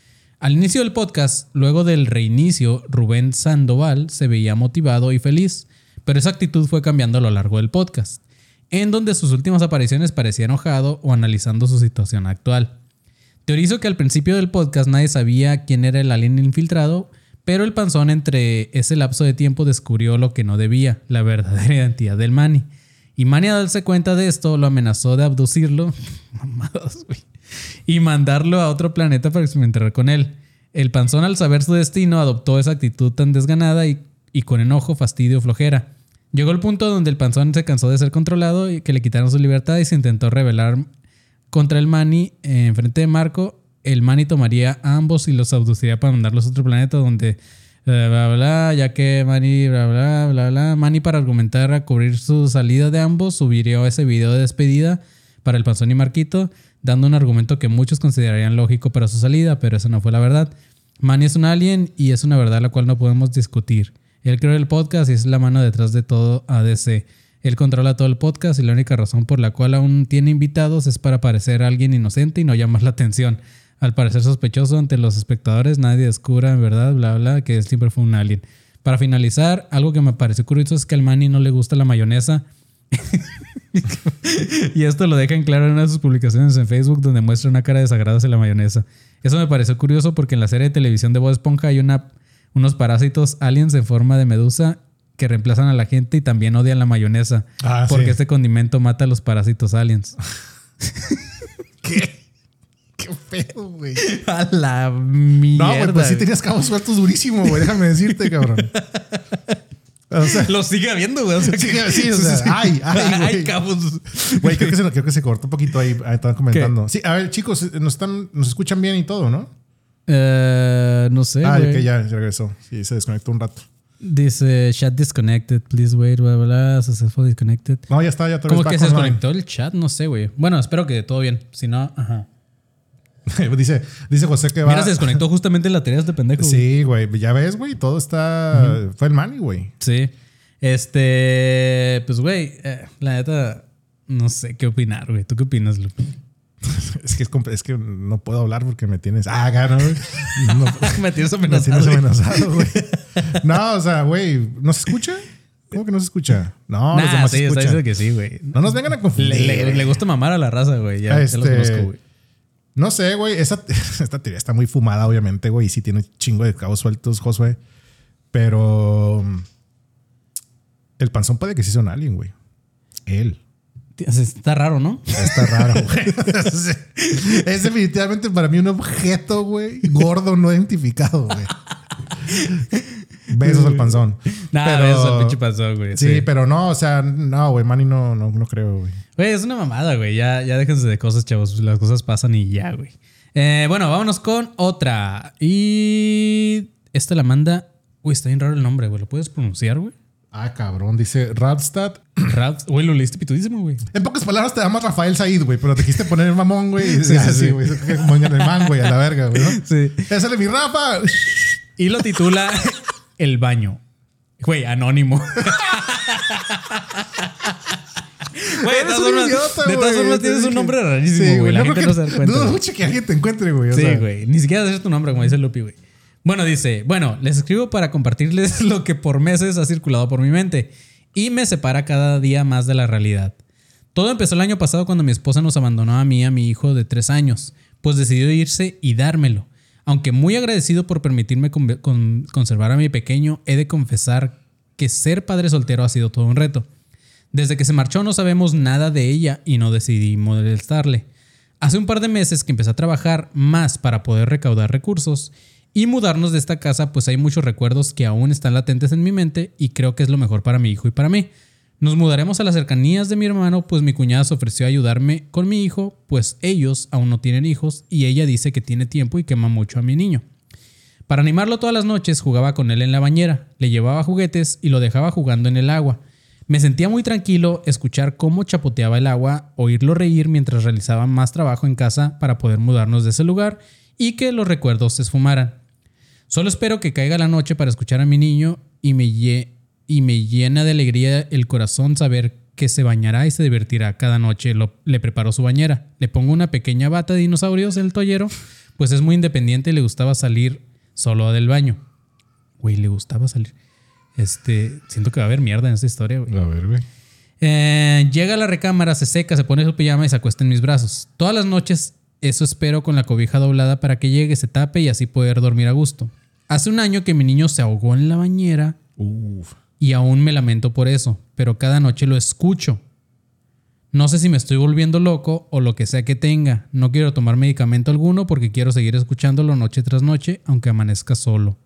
C: Al inicio del podcast, luego del reinicio, Rubén Sandoval se veía motivado y feliz, pero esa actitud fue cambiando a lo largo del podcast, en donde sus últimas apariciones parecía enojado o analizando su situación actual. Teorizo que al principio del podcast nadie sabía quién era el alien infiltrado, pero el panzón entre ese lapso de tiempo descubrió lo que no debía, la verdadera identidad del Manny. Y Manny al darse cuenta de esto lo amenazó de abducirlo y mandarlo a otro planeta para experimentar con él. El panzón al saber su destino adoptó esa actitud tan desganada y, y con enojo, fastidio, flojera. Llegó el punto donde el panzón se cansó de ser controlado y que le quitaron su libertad y se intentó rebelar contra el Manny en frente de Marco. El Manny tomaría a ambos y los abduciría para mandarlos a otro planeta donde bla bla bla, ya que Manny bla bla bla bla. Manny para argumentar a cubrir su salida de ambos subiría ese video de despedida para el Panzón y Marquito, dando un argumento que muchos considerarían lógico para su salida, pero eso no fue la verdad. Manny es un alien y es una verdad la cual no podemos discutir. Él creó el podcast y es la mano detrás de todo ADC. Él controla todo el podcast y la única razón por la cual aún tiene invitados es para parecer alguien inocente y no llamar la atención. Al parecer sospechoso ante los espectadores, nadie descubra en verdad, bla, bla, que él siempre fue un alien. Para finalizar, algo que me pareció curioso es que al Manny no le gusta la mayonesa. y esto lo dejan claro en una de sus publicaciones en Facebook donde muestra una cara desagrada hacia la mayonesa. Eso me pareció curioso porque en la serie de televisión de Bob Esponja hay una, unos parásitos aliens en forma de medusa que reemplazan a la gente y también odian la mayonesa.
D: Ah,
C: porque
D: sí.
C: este condimento mata a los parásitos aliens.
D: ¿Qué? ¿Qué pedo, güey?
C: a la mierda.
D: No, güey, pues sí tenías cabos sueltos durísimo, güey. Déjame decirte, cabrón. O sea,
C: Lo sigue habiendo, güey. O sea,
D: Sí,
C: que-
D: sí, o sea, ay, ay,
C: cabos.
D: güey, creo que, se, creo que se cortó un poquito ahí. ahí Estaban comentando. Sí, a ver, chicos, nos están, nos escuchan bien y todo, ¿no?
C: Eh, no sé,
D: Ah, que ya regresó. Sí, se desconectó un rato.
C: Dice chat disconnected, please wait, bla, bla, bla, successful disconnected.
D: No, ya está, ya otra
C: Como que se desconectó el chat, no sé, güey. Bueno, espero que todo bien. Si no, ajá.
D: dice, dice José que va.
C: Mira, se desconectó justamente la tarea de este pendejo.
D: Sí, güey. Ya ves, güey. Todo está. Fue el Manny, güey.
C: Sí. Este, pues, güey, eh, la neta, no sé qué opinar, güey. ¿Tú qué opinas, Lupe?
D: Es que, es, que no puedo hablar porque me tienes. Ah, gano, güey. No,
C: Me tienes
D: me tienes
C: amenazado. güey.
D: amenazado. No, o sea, güey. ¿No se escucha? ¿Cómo que no se escucha? No, los
C: Nah,
D: demás
C: sí,
D: se escuchan.
C: que sí, güey.
D: No nos vengan a confundir.
C: Le, le-
D: güey.
C: le gusta mamar a la raza, güey. Ya, ya lo
D: Este,
C: conozco, güey.
D: No sé, güey. Esa, esta teoría está muy fumada, obviamente, güey. Y sí tiene un chingo de cabos sueltos, Josué. Pero. mm, El panzón puede que sí sea un alien, güey. Él.
C: Está raro, ¿no?
D: Está raro, güey. es definitivamente para mí un objeto, güey, gordo no identificado, güey. Besos al panzón.
C: Nah,
D: Pero-
C: eso pinche pasó, güey.
D: Sí, pero no, o sea, no, güey, Manny no, no, no creo, güey.
C: Güey, es una mamada, güey. Ya, ya déjense de cosas, chavos. Las cosas pasan y ya, güey. Eh, bueno, vámonos con otra. Y esta la manda. Uy, está bien raro el nombre, güey. ¿Lo puedes pronunciar, güey?
D: Ah, cabrón, dice Radstad.
C: Ralph. Güey, lo leíste pitudísimo, güey.
D: En pocas palabras te llamas Rafael Said, güey, pero te quisiste poner el mamón, güey.
C: Sí,
D: ah,
C: sí,
D: sí,
C: sí.
D: güey. pongan el man, güey, a la verga, güey. ¿no?
C: Sí.
D: Ese es mi Rafa.
C: Y lo titula El baño. Güey, anónimo. Güey, de todas formas,
D: idiota,
C: de todas formas tienes un nombre rarísimo,
D: Sí,
C: güey. La
D: no
C: gente no se da cuenta.
D: Dudo mucho que alguien te encuentre, güey.
C: Sí, güey. Ni siquiera es tu nombre, como dice Lupi, güey. Bueno, dice, bueno, les escribo para compartirles lo que por meses ha circulado por mi mente y me separa cada día más de la realidad. Todo empezó el año pasado cuando mi esposa nos abandonó a mí y a mi hijo de tres años, pues decidió irse y dármelo. Aunque muy agradecido por permitirme con- con- conservar a mi pequeño, he de confesar que ser padre soltero ha sido todo un reto. Desde que se marchó no sabemos nada de ella y no decidí molestarle. Hace un par de meses que empecé a trabajar más para poder recaudar recursos y mudarnos de esta casa, pues hay muchos recuerdos que aún están latentes en mi mente y creo que es lo mejor para mi hijo y para mí. Nos mudaremos a las cercanías de mi hermano, pues mi cuñada se ofreció a ayudarme con mi hijo, pues ellos aún no tienen hijos y ella dice que tiene tiempo y que ama mucho a mi niño. Para animarlo todas las noches jugaba con él en la bañera, le llevaba juguetes y lo dejaba jugando en el agua. Me sentía muy tranquilo escuchar cómo chapoteaba el agua, oírlo reír mientras realizaba más trabajo en casa para poder mudarnos de ese lugar y que los recuerdos se esfumaran. Solo espero que caiga la noche para escuchar a mi niño y me, y me llena de alegría el corazón saber que se bañará y se divertirá cada noche. le preparo su bañera. Le pongo una pequeña bata de dinosaurios en el toallero, pues es muy independiente y le gustaba salir solo del baño. Güey, le gustaba salir. Este, siento que va a haber mierda en esta historia, güey.
D: A ver, güey.
C: Eh, llega a la recámara, se seca, se pone su pijama y se acuesta en mis brazos. Todas las noches eso espero con la cobija doblada para que llegue, se tape y así poder dormir a gusto. Hace un año que mi niño se ahogó en la bañera y aún me lamento por eso, pero cada noche lo escucho. No sé si me estoy volviendo loco o lo que sea que tenga. No quiero tomar medicamento alguno porque quiero seguir escuchándolo noche tras noche, aunque amanezca solo.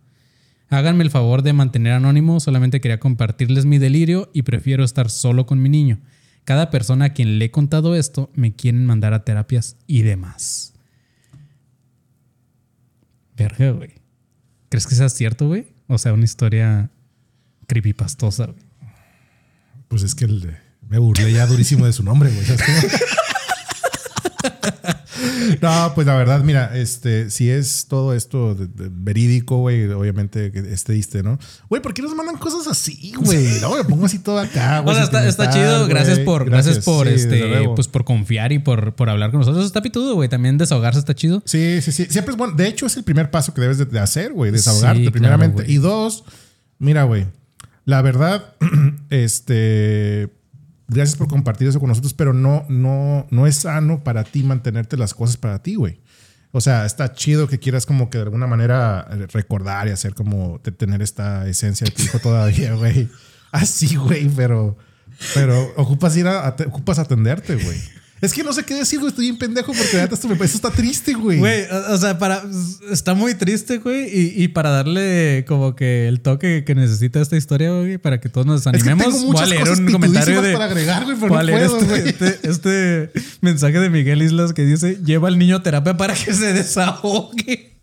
C: Háganme el favor de mantener anónimo, solamente quería compartirles mi delirio y prefiero estar solo con mi niño. Cada persona a quien le he contado esto me quieren mandar a terapias y demás. Verga, güey. ¿Crees que sea cierto, güey? O sea, una historia creepypastosa, güey.
D: Pues es que me burlé ya durísimo de su nombre, güey. No, pues la verdad, mira, este, si es todo esto verídico, güey, obviamente que este diste, ¿no? Güey, ¿por qué nos mandan cosas así, güey? No, me pongo así todo acá, güey.
C: O sea, está, chido, gracias por, gracias, por este, pues por confiar y por, por hablar con nosotros. Está pitudo, güey. También desahogarse está chido.
D: Sí, sí, sí. Siempre es bueno. De hecho, es el primer paso que debes de hacer, güey. Desahogarte, primeramente. y dos, mira, güey. La verdad, este gracias por compartir eso con nosotros, pero no, no, no es sano para ti mantenerte las cosas para ti, güey. O sea, está chido que quieras como que de alguna manera eh, recordar y hacer como tener esta esencia de tu hijo todavía, güey. Así, güey, pero, pero ocupas ir a, ocupas atenderte, güey. Es que no sé qué decir, güey. Estoy bien pendejo porque esto, me, eso está triste, güey.
C: Güey, o sea, para, está muy triste, güey. Y, para darle como que el toque que necesita esta historia, güey, para que todos nos desanimemos,
D: es que voy a leer un comentario de. Para agregar, güey, pero no puedo,
C: este, este, este, mensaje de Miguel Islas que dice: Lleva al niño a terapia para que se desahogue.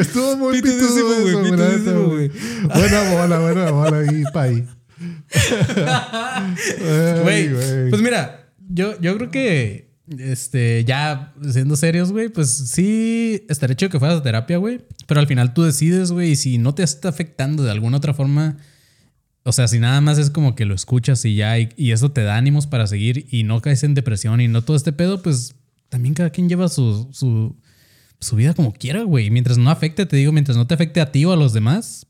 D: Estuvo muy pitudísimo, güey. Buena bola, buena bola ahí, pay.
C: Güey, pues mira, yo, yo creo que este, ya siendo serios, güey, pues sí, estaría chido que fueras a terapia, güey. Pero al final tú decides, güey, y si no te está afectando de alguna otra forma, o sea, si nada más es como que lo escuchas y ya, y, y, eso te da ánimos para seguir y no caes en depresión y no todo este pedo, pues también cada quien lleva su, su, su vida como quiera, güey. Mientras no afecte, te digo, mientras no te afecte a ti o a los demás,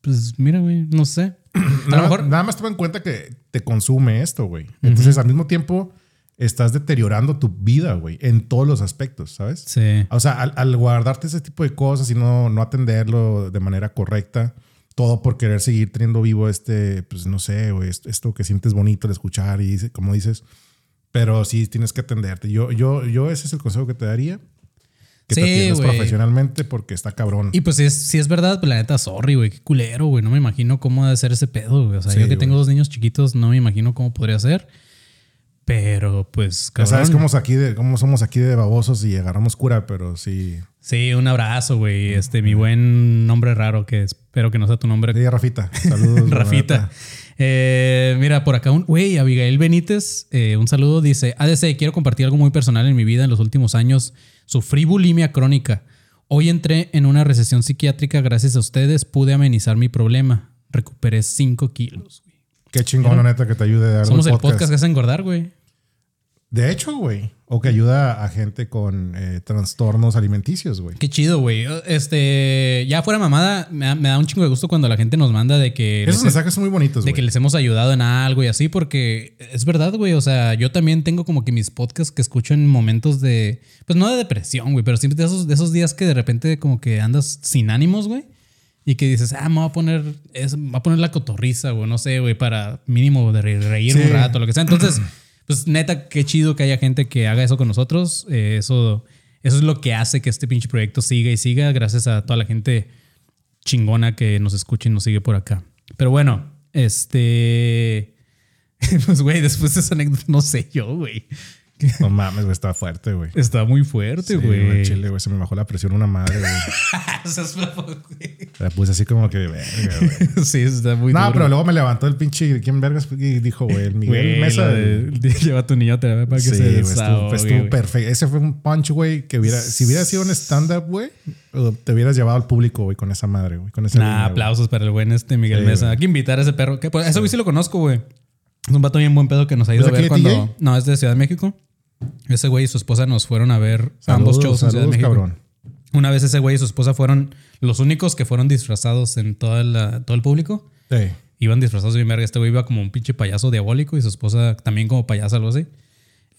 C: pues mira, güey, no sé.
D: A lo mejor. Nada más toma en cuenta que te consume esto, güey. Entonces, al mismo tiempo, estás deteriorando tu vida, güey, en todos los aspectos, ¿sabes?
C: Sí.
D: O sea, al, guardarte ese tipo de cosas y no, no atenderlo de manera correcta, todo por querer seguir teniendo vivo este, pues no sé, güey, esto que sientes bonito de escuchar y como dices, pero sí tienes que atenderte. Yo, yo, yo ese es el consejo que te daría que sí, te atiendas profesionalmente porque está cabrón.
C: Y pues si es, si es verdad, pues la neta, sorry, güey, qué culero, güey. No me imagino cómo debe ser ese pedo, güey. O sea, yo que tengo dos niños chiquitos, no me imagino cómo podría ser. Pero pues,
D: cabrón. sabes cómo, aquí de, cómo somos aquí de babosos y agarramos cura, pero sí.
C: Sí, un abrazo, güey. Este, mi buen nombre raro, que espero que no sea tu nombre.
D: Sí, Rafita. Saludos.
C: Rafita. Eh, mira, por acá un güey, Abigail Benítez, eh, un saludo, dice, ADC, quiero compartir algo muy personal en mi vida en los últimos años. Sufrí bulimia crónica. Hoy entré en una recesión psiquiátrica. Gracias a ustedes pude amenizar mi problema. Recuperé 5 kilos.
D: Qué chingón, neta, que te ayude a dar
C: Somos el podcast que hace engordar, güey.
D: De hecho, güey. O que ayuda a gente con eh, trastornos alimenticios, güey.
C: Qué chido, güey. Este, ya fuera mamada, me da, un chingo de gusto cuando la gente nos manda de que...
D: Esos mensajes son muy bonitos,
C: De que les hemos ayudado en algo y así, porque es verdad, güey. O sea, yo también tengo como que mis podcasts que escucho en momentos de... Pues no de depresión, güey, pero siempre de esos, de esos días que de repente como que andas sin ánimos, güey. Y que dices, ah, me voy a poner, es, me voy a poner la cotorriza, güey, no sé, güey, para mínimo de reír un rato, lo que sea. Entonces... pues neta, qué chido que haya gente que haga eso con nosotros. Eh, eso, eso es lo que hace que este pinche proyecto siga y siga, gracias a toda la gente chingona que nos escucha y nos sigue por acá. Pero bueno, este. Pues, güey, después de esa anécdota, no sé yo, güey.
D: No mames, güey, está fuerte, güey.
C: Está muy fuerte,
D: Sí,
C: güey.
D: Chile, güey, se me bajó la presión una madre, güey. La puse así como que, verga, güey.
C: sí, está muy
D: No,
C: duro.
D: pero luego me levantó el pinche. ¿Quién vergas? Y dijo, güey, el Miguel Mesa.
C: de- de- lleva a tu niño a terapia para que
D: Sí,
C: se
D: güey, estuvo,
C: desahogue,
D: estuvo
C: güey.
D: perfecto. Ese fue un punch, güey, que hubiera, si hubiera sido un stand-up, güey, te hubieras llevado al público, güey, con esa madre, güey,
C: Nah,
D: línea,
C: aplausos para el buen este Miguel
D: Sí,
C: Mesa. Hay que invitar a ese perro. Que, pues, güey sí lo conozco, güey. Es un vato bien buen pedo que nos ha ido
D: ¿Es
C: a
D: de
C: ver
D: de
C: cuando. No, es de Ciudad de México. Ese güey y su esposa nos fueron a ver ambos
D: Saludos,
C: shows en Ciudad de México.
D: cabrón.
C: Una vez ese güey y su esposa fueron los únicos que fueron disfrazados en toda la- todo el público.
D: Sí.
C: Iban disfrazados bien verga. Este güey iba como un pinche payaso diabólico y su esposa también como payaso, algo así.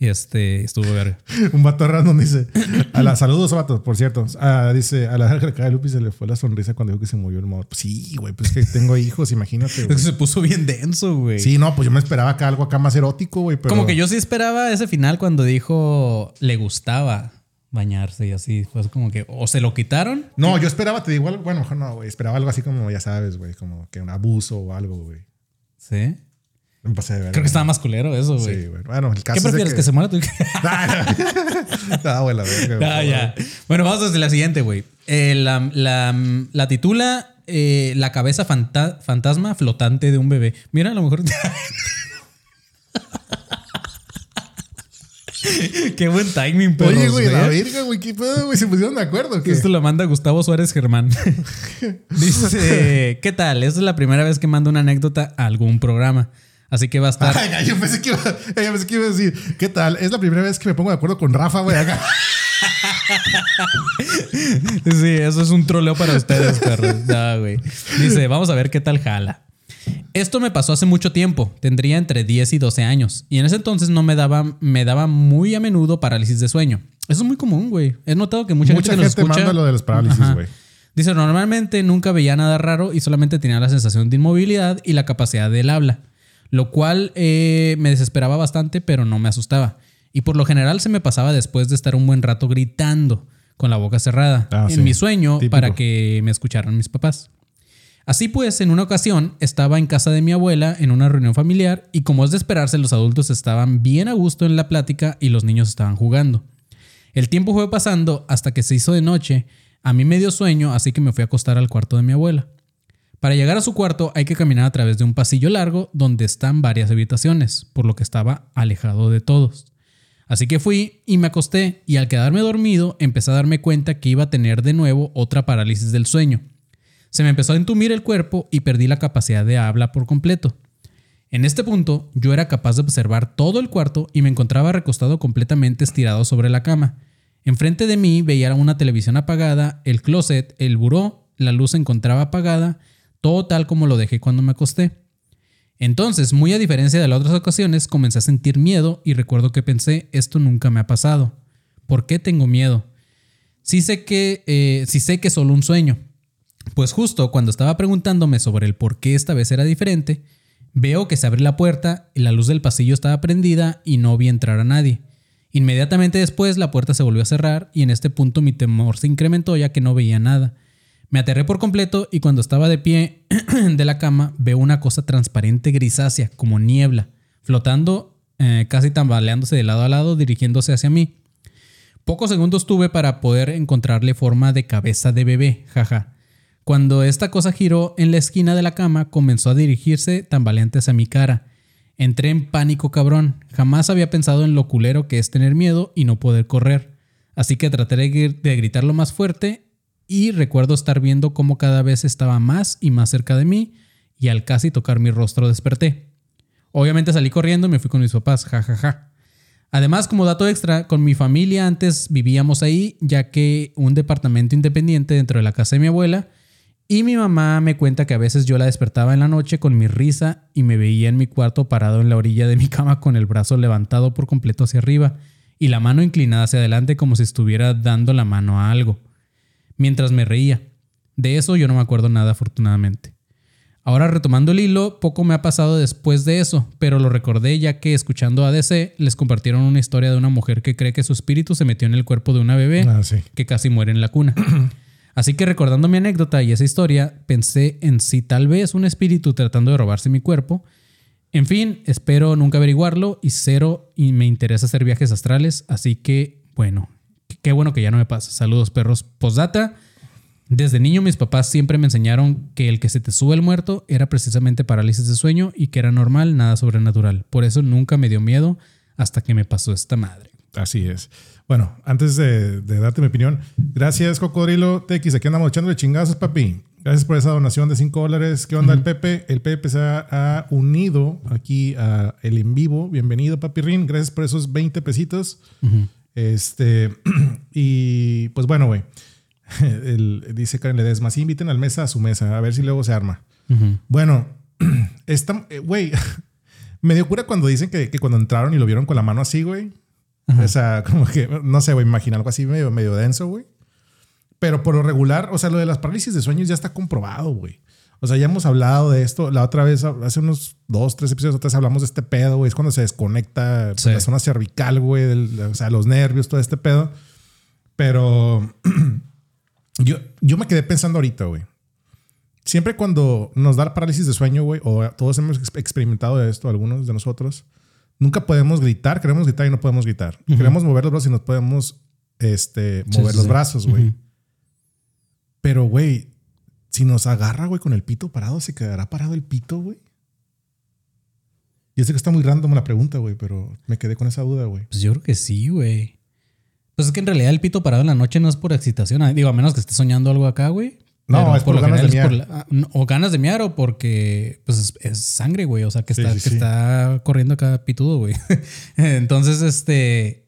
C: Y este estuvo verga.
D: Un vato random dice, a la, saludos, vato, por cierto. Ah, dice, a la verga de Lupi se le fue la sonrisa cuando dijo que se murió el morro. Pues sí, güey, pues que tengo hijos, imagínate, güey.
C: se puso bien denso, güey.
D: Sí, no, pues yo me esperaba acá algo acá más erótico, güey, pero...
C: Como que yo sí esperaba ese final cuando dijo le gustaba bañarse y así. Fue como que o se lo quitaron.
D: No, yo esperaba, te digo, algo- bueno, mejor no, güey. Esperaba algo así como, ya sabes, güey, como que un abuso o algo, güey.
C: Sí.
D: Me pasé de ver.
C: Creo que estaba más culero eso, güey.
D: Sí, güey. Bueno, el caso
C: ¿Qué
D: es de
C: prefieres? ¿Que... se muera tu hija?
D: Ah, güey, la verga,
C: ah, ya. Bueno, vamos desde la siguiente, güey. Eh, la, la- la titula eh, La cabeza fanta- fantasma flotante de un bebé. Mira, a lo mejor. Qué buen timing, perros,
D: Oye, güey, la verga, güey, ¿qué pedo, güey? ¿Se pusieron de acuerdo?
C: Esto lo manda Gustavo Suárez Germán. Dice, ¿qué tal? Esta es la primera vez que mando una anécdota a algún programa. Así que va a estar...
D: Ay, yo pensé que iba, yo pensé que iba a decir, ¿qué tal? Es la primera vez que me pongo de acuerdo con Rafa, güey, acá.
C: Sí, eso es un troleo para ustedes, perros. No, güey. Dice, vamos a ver qué tal jala. Esto me pasó hace mucho tiempo, tendría entre 10 y 12 años, y en ese entonces no me daba, me daba muy a menudo parálisis de sueño. Eso es muy común, güey. He notado que mucha,
D: Mucha
C: gente, que nos
D: gente
C: escucha,
D: manda lo de los parálisis, güey.
C: Dice, normalmente nunca veía nada raro y solamente tenía la sensación de inmovilidad y la capacidad del habla, lo cual eh, me desesperaba bastante, pero no me asustaba. Y por lo general se me pasaba después de estar un buen rato gritando con la boca cerrada
D: Ah,
C: en
D: sí.
C: mi sueño
D: Típico.
C: para que me escucharan mis papás. Así pues, en una ocasión estaba en casa de mi abuela en una reunión familiar y como es de esperarse, los adultos estaban bien a gusto en la plática y los niños estaban jugando. El tiempo fue pasando hasta que se hizo de noche. A mí me dio sueño, así que me fui a acostar al cuarto de mi abuela. Para llegar a su cuarto hay que caminar a través de un pasillo largo donde están varias habitaciones, por lo que estaba alejado de todos. Así que fui y me acosté y al quedarme dormido empecé a darme cuenta que iba a tener de nuevo otra parálisis del sueño. Se me empezó a entumir el cuerpo y perdí la capacidad de habla por completo. En este punto, yo era capaz de observar todo el cuarto y me encontraba recostado completamente estirado sobre la cama. Enfrente de mí veía una televisión apagada, el closet, el buró, la luz se encontraba apagada, todo tal como lo dejé cuando me acosté. Entonces, muy a diferencia de las otras ocasiones, comencé a sentir miedo y recuerdo que pensé, esto nunca me ha pasado. ¿Por qué tengo miedo? Sí sé que, eh, sé que es solo un sueño. Pues justo cuando estaba preguntándome sobre el por qué esta vez era diferente, veo que se abre la puerta y la luz del pasillo estaba prendida y no vi entrar a nadie. Inmediatamente después la puerta se volvió a cerrar y en este punto mi temor se incrementó ya que no veía nada. Me aterré por completo y cuando estaba de pie de la cama veo una cosa transparente grisácea, como niebla, flotando, eh, casi tambaleándose de lado a lado, dirigiéndose hacia mí. Pocos segundos tuve para poder encontrarle forma de cabeza de bebé, jaja. Cuando esta cosa giró en la esquina de la cama, comenzó a dirigirse tambaleante hacia mi cara. Entré en pánico cabrón. Jamás había pensado en lo culero que es tener miedo y no poder correr. Así que traté de gr- de gritar lo más fuerte y recuerdo estar viendo cómo cada vez estaba más y más cerca de mí y al casi tocar mi rostro desperté. Obviamente salí corriendo y me fui con mis papás, jajaja. Ja, ja. Además, como dato extra, con mi familia antes vivíamos ahí, ya que un departamento independiente dentro de la casa de mi abuela, y mi mamá me cuenta que a veces yo la despertaba en la noche con mi risa y me veía en mi cuarto parado en la orilla de mi cama con el brazo levantado por completo hacia arriba y la mano inclinada hacia adelante como si estuviera dando la mano a algo, mientras me reía. De eso yo no me acuerdo nada afortunadamente. Ahora retomando el hilo, poco me ha pasado después de eso, pero lo recordé ya que escuchando ADC les compartieron una historia de una mujer que cree que su espíritu se metió en el cuerpo de una bebé
D: Ah, sí.
C: que casi muere en la cuna. Así que recordando mi anécdota y esa historia, pensé en si tal vez un espíritu tratando de robarse mi cuerpo. En fin, espero nunca averiguarlo y cero y me interesa hacer viajes astrales, así que bueno, qué bueno que ya no me pasa. Saludos perros. Postdata. Desde niño mis papás siempre me enseñaron que el que se te sube el muerto era precisamente parálisis de sueño y que era normal, nada sobrenatural. Por eso nunca me dio miedo hasta que me pasó esta madre.
D: Así es. Bueno, antes de, de darte mi opinión, gracias Cocodrilo TX, aquí andamos echando de chingazos, papi. Gracias por esa donación de 5 dólares. ¿Qué onda el Pepe? El Pepe se ha, ha unido aquí a el en vivo. Bienvenido, papi Rin. Gracias por esos 20 pesitos. Este, y pues bueno, güey. El- dice Karen Ledesma, sí, inviten al mesa a su mesa, a ver si luego se arma. Bueno, esta, eh, güey, me dio cura cuando dicen que, que cuando entraron y lo vieron con la mano así, güey. O sea, como que, no sé, güey, imagina algo así medio, medio denso, güey. Pero por lo regular, o sea, lo de las parálisis de sueños ya está comprobado, güey. O sea, ya hemos hablado de esto. La otra vez, hace unos dos, tres episodios atrás hablamos de este pedo, güey. Es cuando se desconecta
C: Sí.
D: la zona cervical, güey. del- O sea, los nervios, todo este pedo. Pero yo, yo me quedé pensando ahorita, güey. Siempre cuando nos da parálisis de sueño, güey, o todos hemos ex- experimentado esto, algunos de nosotros, nunca podemos gritar, queremos gritar y no podemos gritar. Queremos mover los brazos y no podemos este, mover
C: sí,
D: los
C: sí.
D: brazos, güey.
C: Ujú.
D: Pero, güey, si nos agarra, güey, con el pito parado, ¿se quedará parado el pito, güey? Yo sé que está muy random la pregunta, güey, pero me quedé con esa duda, güey.
C: Pues yo creo que sí, güey. Pues es que en realidad el pito parado en la noche no es por excitación. ah, Digo, a menos que estés soñando algo acá, güey.
D: No, es por ganas
C: general
D: de miar.
C: la- ah, o ganas de miar o porque pues es, es sangre, güey. O sea, que,
D: Sí,
C: está,
D: sí,
C: que
D: sí.
C: está corriendo acá pitudo, güey. Entonces, este...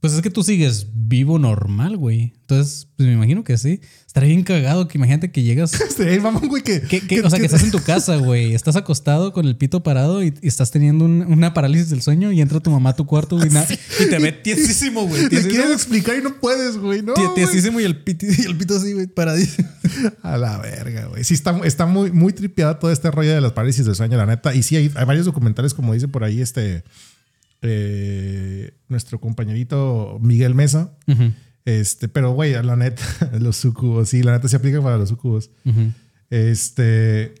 C: Pues es que tú sigues vivo normal, güey. Entonces, pues me imagino que sí. Estaría bien cagado que imagínate que llegas...
D: Este, vamos, güey, que,
C: que- que- o sea, que estás en tu casa, güey. Estás acostado con el pito parado y, y estás teniendo un- una parálisis del sueño y entra tu mamá a tu cuarto güey, y te ve tiesísimo, güey. Tiesísimo.
D: quieres explicar y no puedes, güey. No,
C: tiesísimo y el, pito, y el pito así, güey, paradísimo.
D: A la verga, güey. Sí, está, está muy, muy tripeado todo este rollo de las parálisis del sueño, la neta. Y sí, hay, hay varios documentales, como dice por ahí este eh, nuestro compañerito Miguel Mesa. Este, pero güey, la neta, los sucubos, sí, la neta se aplica para los sucubos. Este,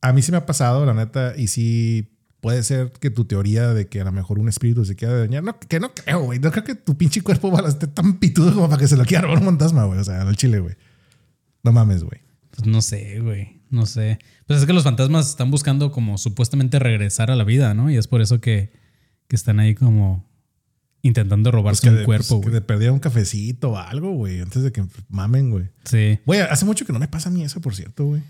D: a mí sí me ha pasado, la neta, y sí puede ser que tu teoría de que a lo mejor un espíritu se quiera dañar, no, que no creo, güey. No creo que tu pinche cuerpo va a estar tan pitudo como para que se lo quiera robar un fantasma, güey. O sea, al chile, güey. No mames, güey.
C: Pues no sé, güey. No sé. Pues es que los fantasmas están buscando como supuestamente regresar a la vida, ¿no? Y es por eso que, que están ahí como intentando robarse
D: Pues que
C: un
D: de-
C: cuerpo,
D: pues que de perdía un cafecito o algo, güey, antes de que mamen, güey.
C: Sí.
D: Güey, hace mucho que no me pasa a mí eso, por cierto, güey.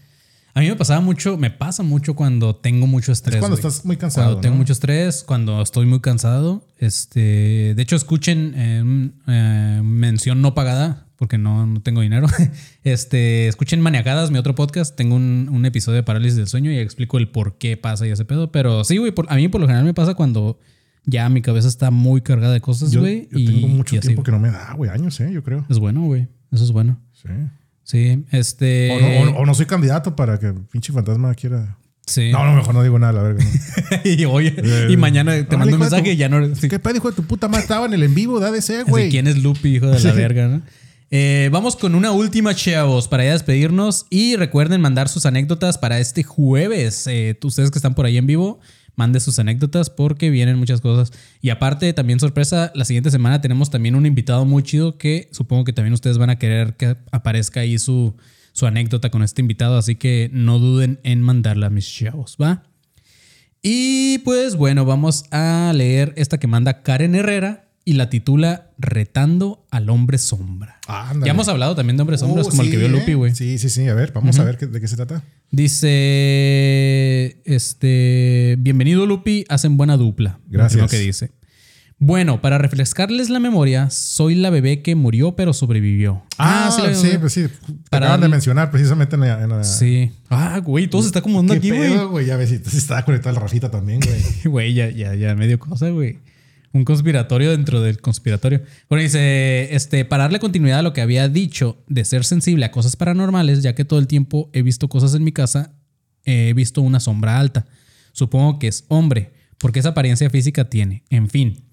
C: A mí me pasaba mucho, me pasa mucho cuando tengo mucho estrés.
D: Es cuando estás muy cansado.
C: Cuando tengo
D: ¿no?
C: mucho estrés, cuando estoy muy cansado. Este, de hecho, escuchen eh, un, eh, mención no pagada, porque no, no tengo dinero. Este, escuchen Maniacadas, mi otro podcast. Tengo un, un episodio de parálisis del sueño y explico el por qué pasa y ese pedo. Pero sí, güey, a mí por lo general me pasa cuando ya mi cabeza está muy cargada de cosas, güey.
D: yo
C: y-
D: tengo mucho
C: y
D: tiempo que no me da, güey, años, eh, yo creo.
C: Es bueno, güey. Eso es bueno.
D: Sí.
C: Sí, este.
D: O, no, o- o no soy candidato para que pinche fantasma quiera.
C: sí.
D: No, no, mejor no digo nada, la verga. no.
C: y, oye, y mañana te
D: Órale,
C: mando un mensaje y ya no. sí.
D: ¿Qué pedo, hijo de tu puta madre? Estaba en el en vivo de ADC, güey.
C: ¿Quién es Lupi, hijo de la verga? ¿no? Eh, vamos con una última, chavos, para ya despedirnos. Y recuerden mandar sus anécdotas para este jueves. Eh, ustedes que están por ahí en vivo, manden sus anécdotas porque vienen muchas cosas. Y aparte, también sorpresa, la siguiente semana tenemos también un invitado muy chido que supongo que también ustedes van a querer que aparezca ahí su, su anécdota con este invitado. Así que no duden en mandarla a mis chavos, ¿va? Y pues bueno, vamos a leer esta que manda Karen Herrera y la titula Retando al hombre sombra.
D: Ah.
C: Ya hemos hablado también de hombres sombras,
D: Oh,
C: como el
D: sí,
C: que vio
D: ¿eh?
C: Lupi, güey.
D: Sí, sí, sí. A ver, vamos a ver qué- de qué se trata.
C: Dice, este, bienvenido Lupi, hacen buena dupla.
D: Gracias.
C: Lo que dice. Bueno, para refrescarles la memoria, soy la bebé que murió pero sobrevivió.
D: Ah,
C: la-
D: sí, pues sí.
C: Para
D: Para de mencionar precisamente en la. en la-
C: Sí. Ah, güey, todo se está acomodando
D: ¿Qué
C: aquí, güey.
D: Ya ves, si si está conectada la Rafita también, güey.
C: Güey, ya, ya, ya, medio cosa, güey. Un conspiratorio dentro del conspiratorio. Bueno, dice, este, para darle continuidad a lo que había dicho de ser sensible a cosas paranormales, ya que todo el tiempo he visto cosas en mi casa, he visto una sombra alta. Supongo que es hombre, porque esa apariencia física tiene. En fin.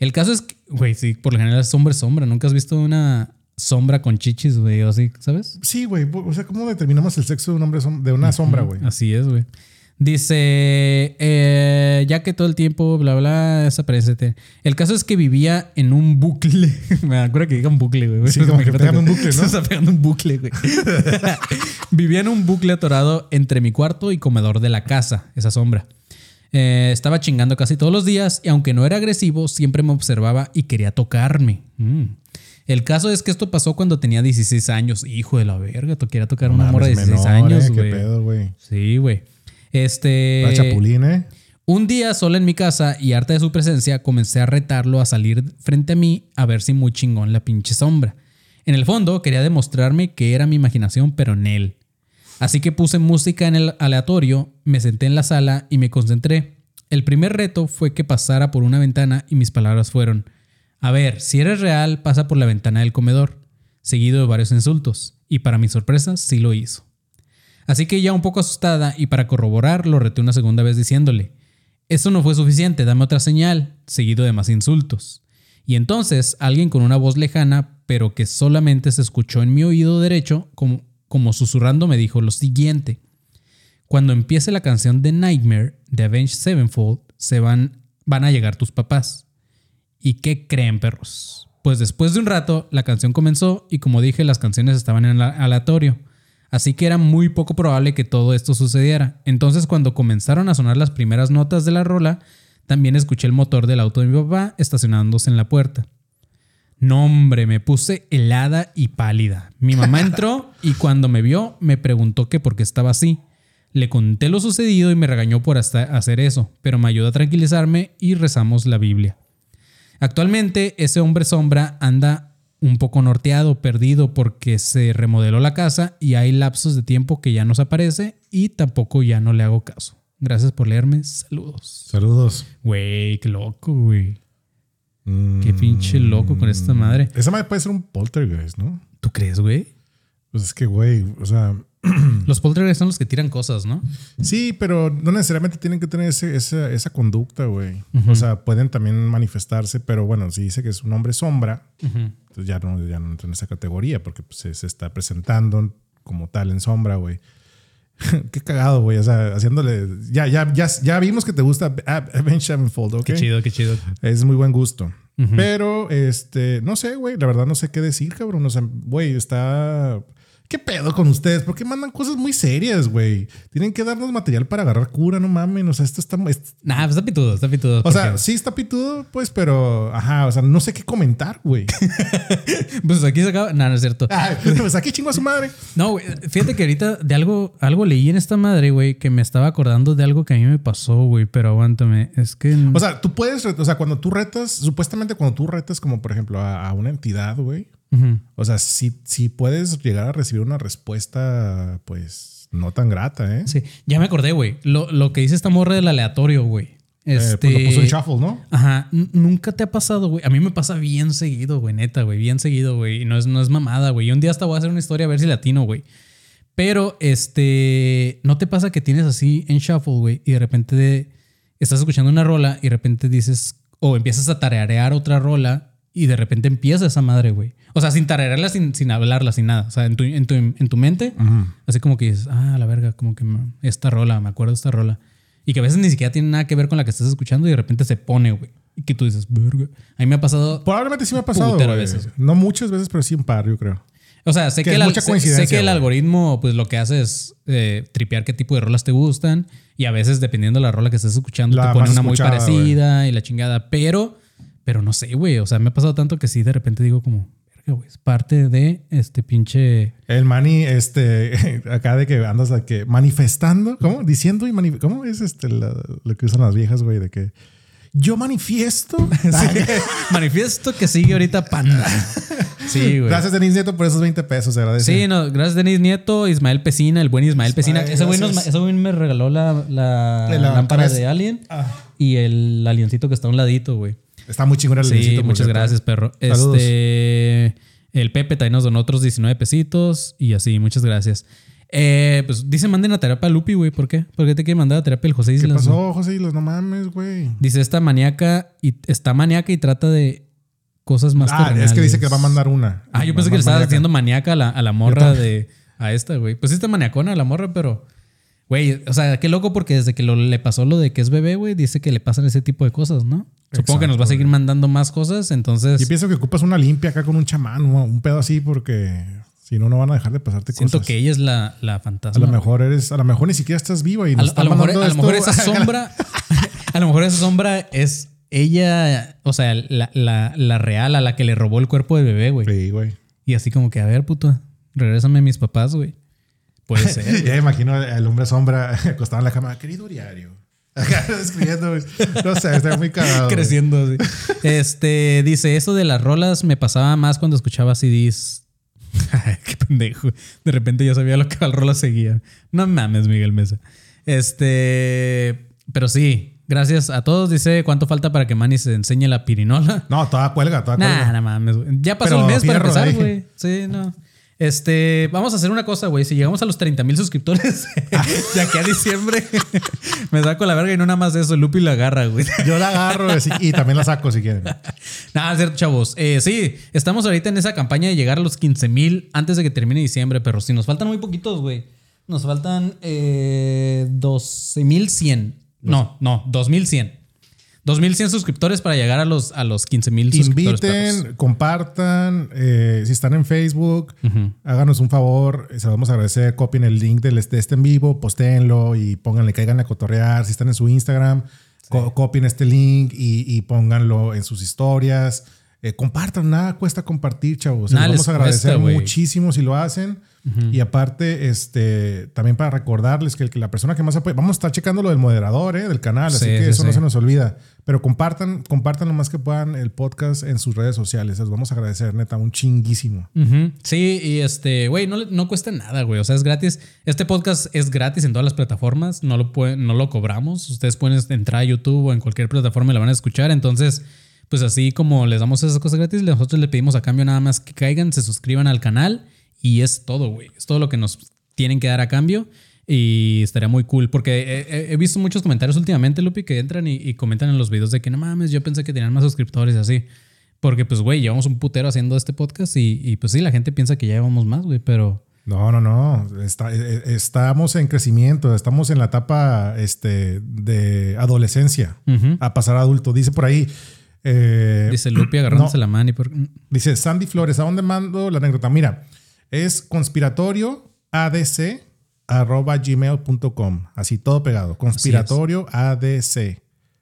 C: El caso es que, güey, sí, por lo general es hombre sombra. ¿Nunca has visto una, sombra con chichis, güey, o así, ¿sabes?
D: Sí, güey. O sea, ¿cómo determinamos el sexo de un hombre de una sombra, güey?
C: Así es, güey. Dice, eh, ya que todo el tiempo, bla, bla, desaparecete. El caso es que vivía en un bucle. Me acuerdo que diga un bucle, güey.
D: Sí, como que pegando un bucle, ¿no?
C: Se está pegando un bucle, güey. vivía en un bucle atorado entre mi cuarto y comedor de la casa, esa sombra. Eh, estaba chingando casi todos los días y aunque no era agresivo, siempre me observaba y quería tocarme. Mm. El caso es que esto pasó cuando tenía 16 años. Hijo de la verga, to- quería tocar a una morra de 16
D: menor,
C: años,
D: eh, ¿Qué
C: güey.
D: pedo, güey?
C: Sí, güey. Este.
D: La chapulín, ¿eh?
C: Un día sola en mi casa y harta de su presencia, comencé a retarlo a salir frente a mí a ver si muy chingón la pinche sombra. En el fondo quería demostrarme que era mi imaginación, pero en él. Así que puse música en el aleatorio, me senté en la sala y me concentré. El primer reto fue que pasara por una ventana y mis palabras fueron, a ver, si eres real, pasa por la ventana del comedor, seguido de varios insultos. Y para mi sorpresa, sí lo hizo. Así que ya un poco asustada y para corroborar lo reté una segunda vez diciéndole, esto no fue suficiente, dame otra señal, seguido de más insultos. Y entonces alguien con una voz lejana, pero que solamente se escuchó en mi oído derecho, como, susurrando me dijo lo siguiente. Cuando empiece la canción de Nightmare de Avenged Sevenfold, se van, van a llegar tus papás. ¿Y qué creen, perros? Pues después de un rato, la canción comenzó y como dije, las canciones estaban en aleatorio. Así que era muy poco probable que todo esto sucediera. Entonces cuando comenzaron a sonar las primeras notas de la rola, también escuché el motor del auto de mi papá estacionándose en la puerta. No, hombre, me puse helada y pálida. Mi mamá entró y cuando me vio me preguntó que por qué estaba así. Le conté lo sucedido y me regañó por hasta hacer eso, pero me ayudó a tranquilizarme y rezamos la Biblia. Actualmente ese hombre sombra anda un poco norteado, perdido porque se remodeló la casa y hay lapsos de tiempo que ya no se aparece y tampoco ya no le hago caso. Gracias por leerme. Saludos.
D: Saludos.
C: Güey, qué loco, güey.
D: Mm,
C: Qué pinche loco con esta madre.
D: Esa madre puede ser un poltergeist, ¿no?
C: ¿Tú crees, güey?
D: Pues es que, güey, o sea,
C: Los poltergeists son los que tiran cosas, ¿no?
D: sí, pero no necesariamente tienen que tener ese- esa, esa conducta, güey. O sea, pueden también manifestarse, pero bueno, si dice que es un hombre sombra, entonces ya no, ya no entra en esa categoría porque pues, se, se está presentando como tal en sombra, güey. Qué cagado, güey. O sea, haciéndole. Ya, ya, ya, ya vimos que te gusta Avenged Sevenfold, ¿ok?
C: Qué chido, qué chido.
D: Es muy buen gusto. Pero, este, no sé, güey. La verdad no sé qué decir, cabrón. O sea, güey, está. ¿Qué pedo con ustedes? ¿Por qué mandan cosas muy serias, güey? Tienen que darnos material para agarrar cura, no mamen. O sea, esto está. es-
C: Nah, pues está pitudo, está pitudo.
D: o sea, sí está pitudo, pues, pero. Ajá, o sea, no sé qué comentar, güey.
C: pues aquí se acaba. Nah, no es cierto.
D: Ay, pues aquí chingo a su madre.
C: No, güey, fíjate que ahorita de algo, algo leí en esta madre, güey, que me estaba acordando de algo que a mí me pasó, güey, pero aguántame. Es que.
D: O sea, tú puedes. O sea, cuando tú retas, supuestamente cuando tú retas, como por ejemplo a, a una entidad, güey. O sea, sí, sí puedes llegar a recibir una respuesta, pues, no tan grata, ¿eh?
C: Sí, ya me acordé, güey. Lo, lo que dice esta morra del aleatorio, güey.
D: Eh,
C: Este.
D: pues lo puso en shuffle, ¿no?
C: Ajá, nunca te ha pasado, güey. A mí me pasa bien seguido, güey, neta, güey, bien seguido, güey. Y no es, no es mamada, güey. Y un día hasta voy a hacer una historia a ver si latino, güey. Pero, este, ¿no te pasa que tienes así en shuffle, güey? Y de repente de- estás escuchando una rola y de repente dices, o empiezas a tararear otra rola y de repente empieza esa madre, güey. O sea, sin tararearla, sin, sin hablarla, sin nada. O sea, en tu, en tu, en tu mente, así como que dices, ah, la verga, como que me- esta rola, me acuerdo de esta rola. Y que a veces ni siquiera tiene nada que ver con la que estás escuchando y de repente se pone, güey. Y que tú dices, verga. A mí me ha pasado.
D: Probablemente sí me ha pasado,
C: veces.
D: No muchas veces, pero sí un par, yo creo.
C: O sea, sé
D: Que
C: que, el, sé- sé, que el algoritmo, pues lo que hace es eh, tripear qué tipo de rolas te gustan. Y a veces, dependiendo de la rola que estés escuchando,
D: La
C: te pone una muy parecida y la chingada. Pero, pero no sé, güey. O sea, me ha pasado tanto que sí, de repente digo como. Es parte de este pinche.
D: El mani, este, acá de que andas de que manifestando, ¿cómo? Diciendo y manif ¿Cómo es este la- lo que usan las viejas, güey? De que yo manifiesto.
C: Manifiesto que sigue ahorita Panda. Sí, güey.
D: Gracias, Denise Nieto, por esos 20 pesos. Agradece.
C: Sí, no, gracias Denis Nieto, Ismael Pesina, el buen Ismael, Pesina. Ese güey, nos- ese güey me regaló la, la
D: De la
C: lámpara de Alien
D: Ah.
C: y el aliencito que está a un ladito, güey.
D: Está muy chingón el
C: Sí, muchas gracias, perro.
D: Saludos.
C: Este, el Pepe también nos donó otros 19 pesitos y así, muchas gracias. Eh, pues dice manden a terapia a Lupi, güey. ¿Por qué? ¿Por qué te quiere mandar a terapia el José
D: ¿Qué
C: Islas? güey?
D: pasó, José? Los no mames, güey.
C: Dice esta maníaca y está maníaca y trata de cosas más
D: Ah, es que dice que va a mandar una.
C: Ah, yo pensé que le estabas diciendo maníaca a la, a la morra de. A esta, güey. Pues sí está maniacona la morra, pero. Güey, o sea, qué loco porque desde que lo- le pasó lo de que es bebé, güey, dice que le pasan ese tipo de cosas, ¿no? Supongo que nos va a seguir mandando más cosas, entonces.
D: Yo pienso que ocupas una limpia acá con un chamán, un pedo así, porque si no, no van a dejar de pasarte
C: Siento
D: cosas.
C: que ella es la, la
D: a
C: fantasma.
D: lo
C: güey.
D: mejor eres, a lo mejor ni siquiera estás viva y
C: A
D: nos
C: lo, a
D: están
C: lo mejor, a lo mejor esa sombra. a lo mejor esa sombra es ella, o sea, la, la- la real a la que le robó el cuerpo del bebé, güey.
D: Sí, güey.
C: Y así como que, a ver, puto, regrésame a mis papás, güey. Puede ser.
D: Ya me imagino el hombre sombra acostado en la cama. Querido diario. Acá escribiendo. No sé, está muy cagado.
C: creciendo. Este dice: Eso de las rolas me pasaba más cuando escuchaba CDs. Qué pendejo. De repente yo sabía lo que las rolas seguían. No mames, Miguel Mesa. Este. Pero sí, gracias a todos. Dice: ¿Cuánto falta para que Manny se enseñe la pirinola?
D: No, toda cuelga, toda
C: Nah,
D: cuelga.
C: no mames. Ya pasó
D: Pero
C: el mes para empezar, güey. Sí, no. Este, vamos a hacer una cosa, güey. Si llegamos a los 30 mil suscriptores de aquí a diciembre, me saco la verga y no nada más de eso. Lupi la agarra, güey.
D: Yo la agarro y también la saco si quieren.
C: Nada, cierto, chavos. Eh, sí, estamos ahorita en esa campaña de llegar a los 15 mil antes de que termine diciembre, pero sí, nos faltan muy poquitos, güey. Nos faltan eh, 12 mil 100. No, no, 2100. 2100 suscriptores para llegar a los, a los 15 mil suscriptores. perros.
D: Inviten, compartan. eh, si están en Facebook, háganos un favor. eh, Se lo vamos a agradecer. Copien el link del, de este en vivo, postéenlo y pónganle, caigan a cotorrear. Si están en su Instagram, co- copien este link y, y pónganlo en sus historias. Eh, compartan, nada cuesta compartir, chavos. Se
C: Nada
D: los
C: les
D: vamos a agradecer
C: cuesta,
D: muchísimo si lo hacen. Y aparte, este, también para recordarles que, el- que la persona que más apoya, vamos a estar checando lo del moderador, eh, del canal, así
C: Sí,
D: que
C: sí,
D: eso no se nos olvida. Pero compartan, compartan lo más que puedan el podcast en sus redes sociales. Los vamos a agradecer, neta, un chinguísimo.
C: Sí, y este, güey, no, le- no cuesta nada, güey. O sea, es gratis. Este podcast es gratis en todas las plataformas. No lo, pueden, no lo cobramos. Ustedes pueden entrar a YouTube o en cualquier plataforma y la van a escuchar. Entonces, pues así como les damos esas cosas gratis, nosotros le pedimos a cambio nada más que caigan, se suscriban al canal y es todo, güey. Es todo lo que nos tienen que dar a cambio. Y estaría muy cool porque he, he- he visto muchos comentarios últimamente, Lupi, que entran y, y comentan en los videos de que no mames, yo pensé que tenían más suscriptores y así. Porque, pues, güey, llevamos un putero haciendo este podcast y, y, pues sí, la gente piensa que ya llevamos más, güey, pero
D: No, no, no. Está- eh, estamos en crecimiento. Estamos en la etapa este, de adolescencia a pasar a adulto. Dice por ahí. eh,
C: dice Lupi agarrándose
D: no.
C: la mano y por...
D: Dice Sandy Flores, ¿a dónde mando la anécdota? Mira, es conspiratorio adc arroba gmail.com. Así todo pegado. Conspiratorio adc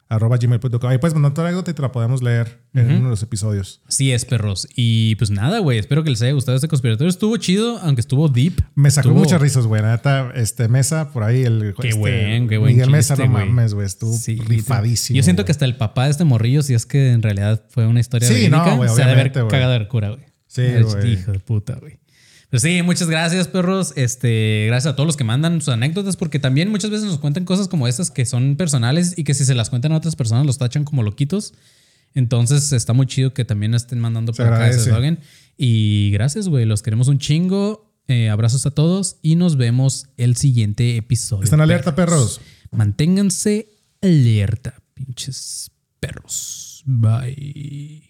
D: arroba gmail.com. Ahí puedes mandar tu anécdota y te la podemos leer en uno de los episodios.
C: Sí es, perros. Y pues nada, güey, espero que les haya gustado este conspiratorio. Estuvo chido, aunque estuvo deep.
D: Me sacó
C: Estuvo-
D: muchas risas, güey. Neta, este Mesa, por ahí el.
C: Qué
D: este,
C: buen, qué buen
D: Miguel Mesa, no mames, güey. Estuvo
C: Sí,
D: rifadísimo.
C: Yo siento que hasta el papá de este morrillo, si es que en realidad fue una historia
D: Sí, no,
C: verídica,
D: güey,
C: se ha de haber cagado de cura, güey.
D: Sí, güey.
C: Hijo de puta, güey. Pues sí, muchas gracias, perros. Este, gracias a todos los que mandan sus anécdotas, porque también muchas veces nos cuentan cosas como estas que son personales y que si se las cuentan a otras personas los tachan como loquitos. Entonces está muy chido que también estén mandando por acá se. Y gracias, güey. Los queremos un chingo. Eh, abrazos a todos y nos vemos el siguiente episodio.
D: Están alerta, perros.
C: Manténganse alerta, pinches perros. Bye.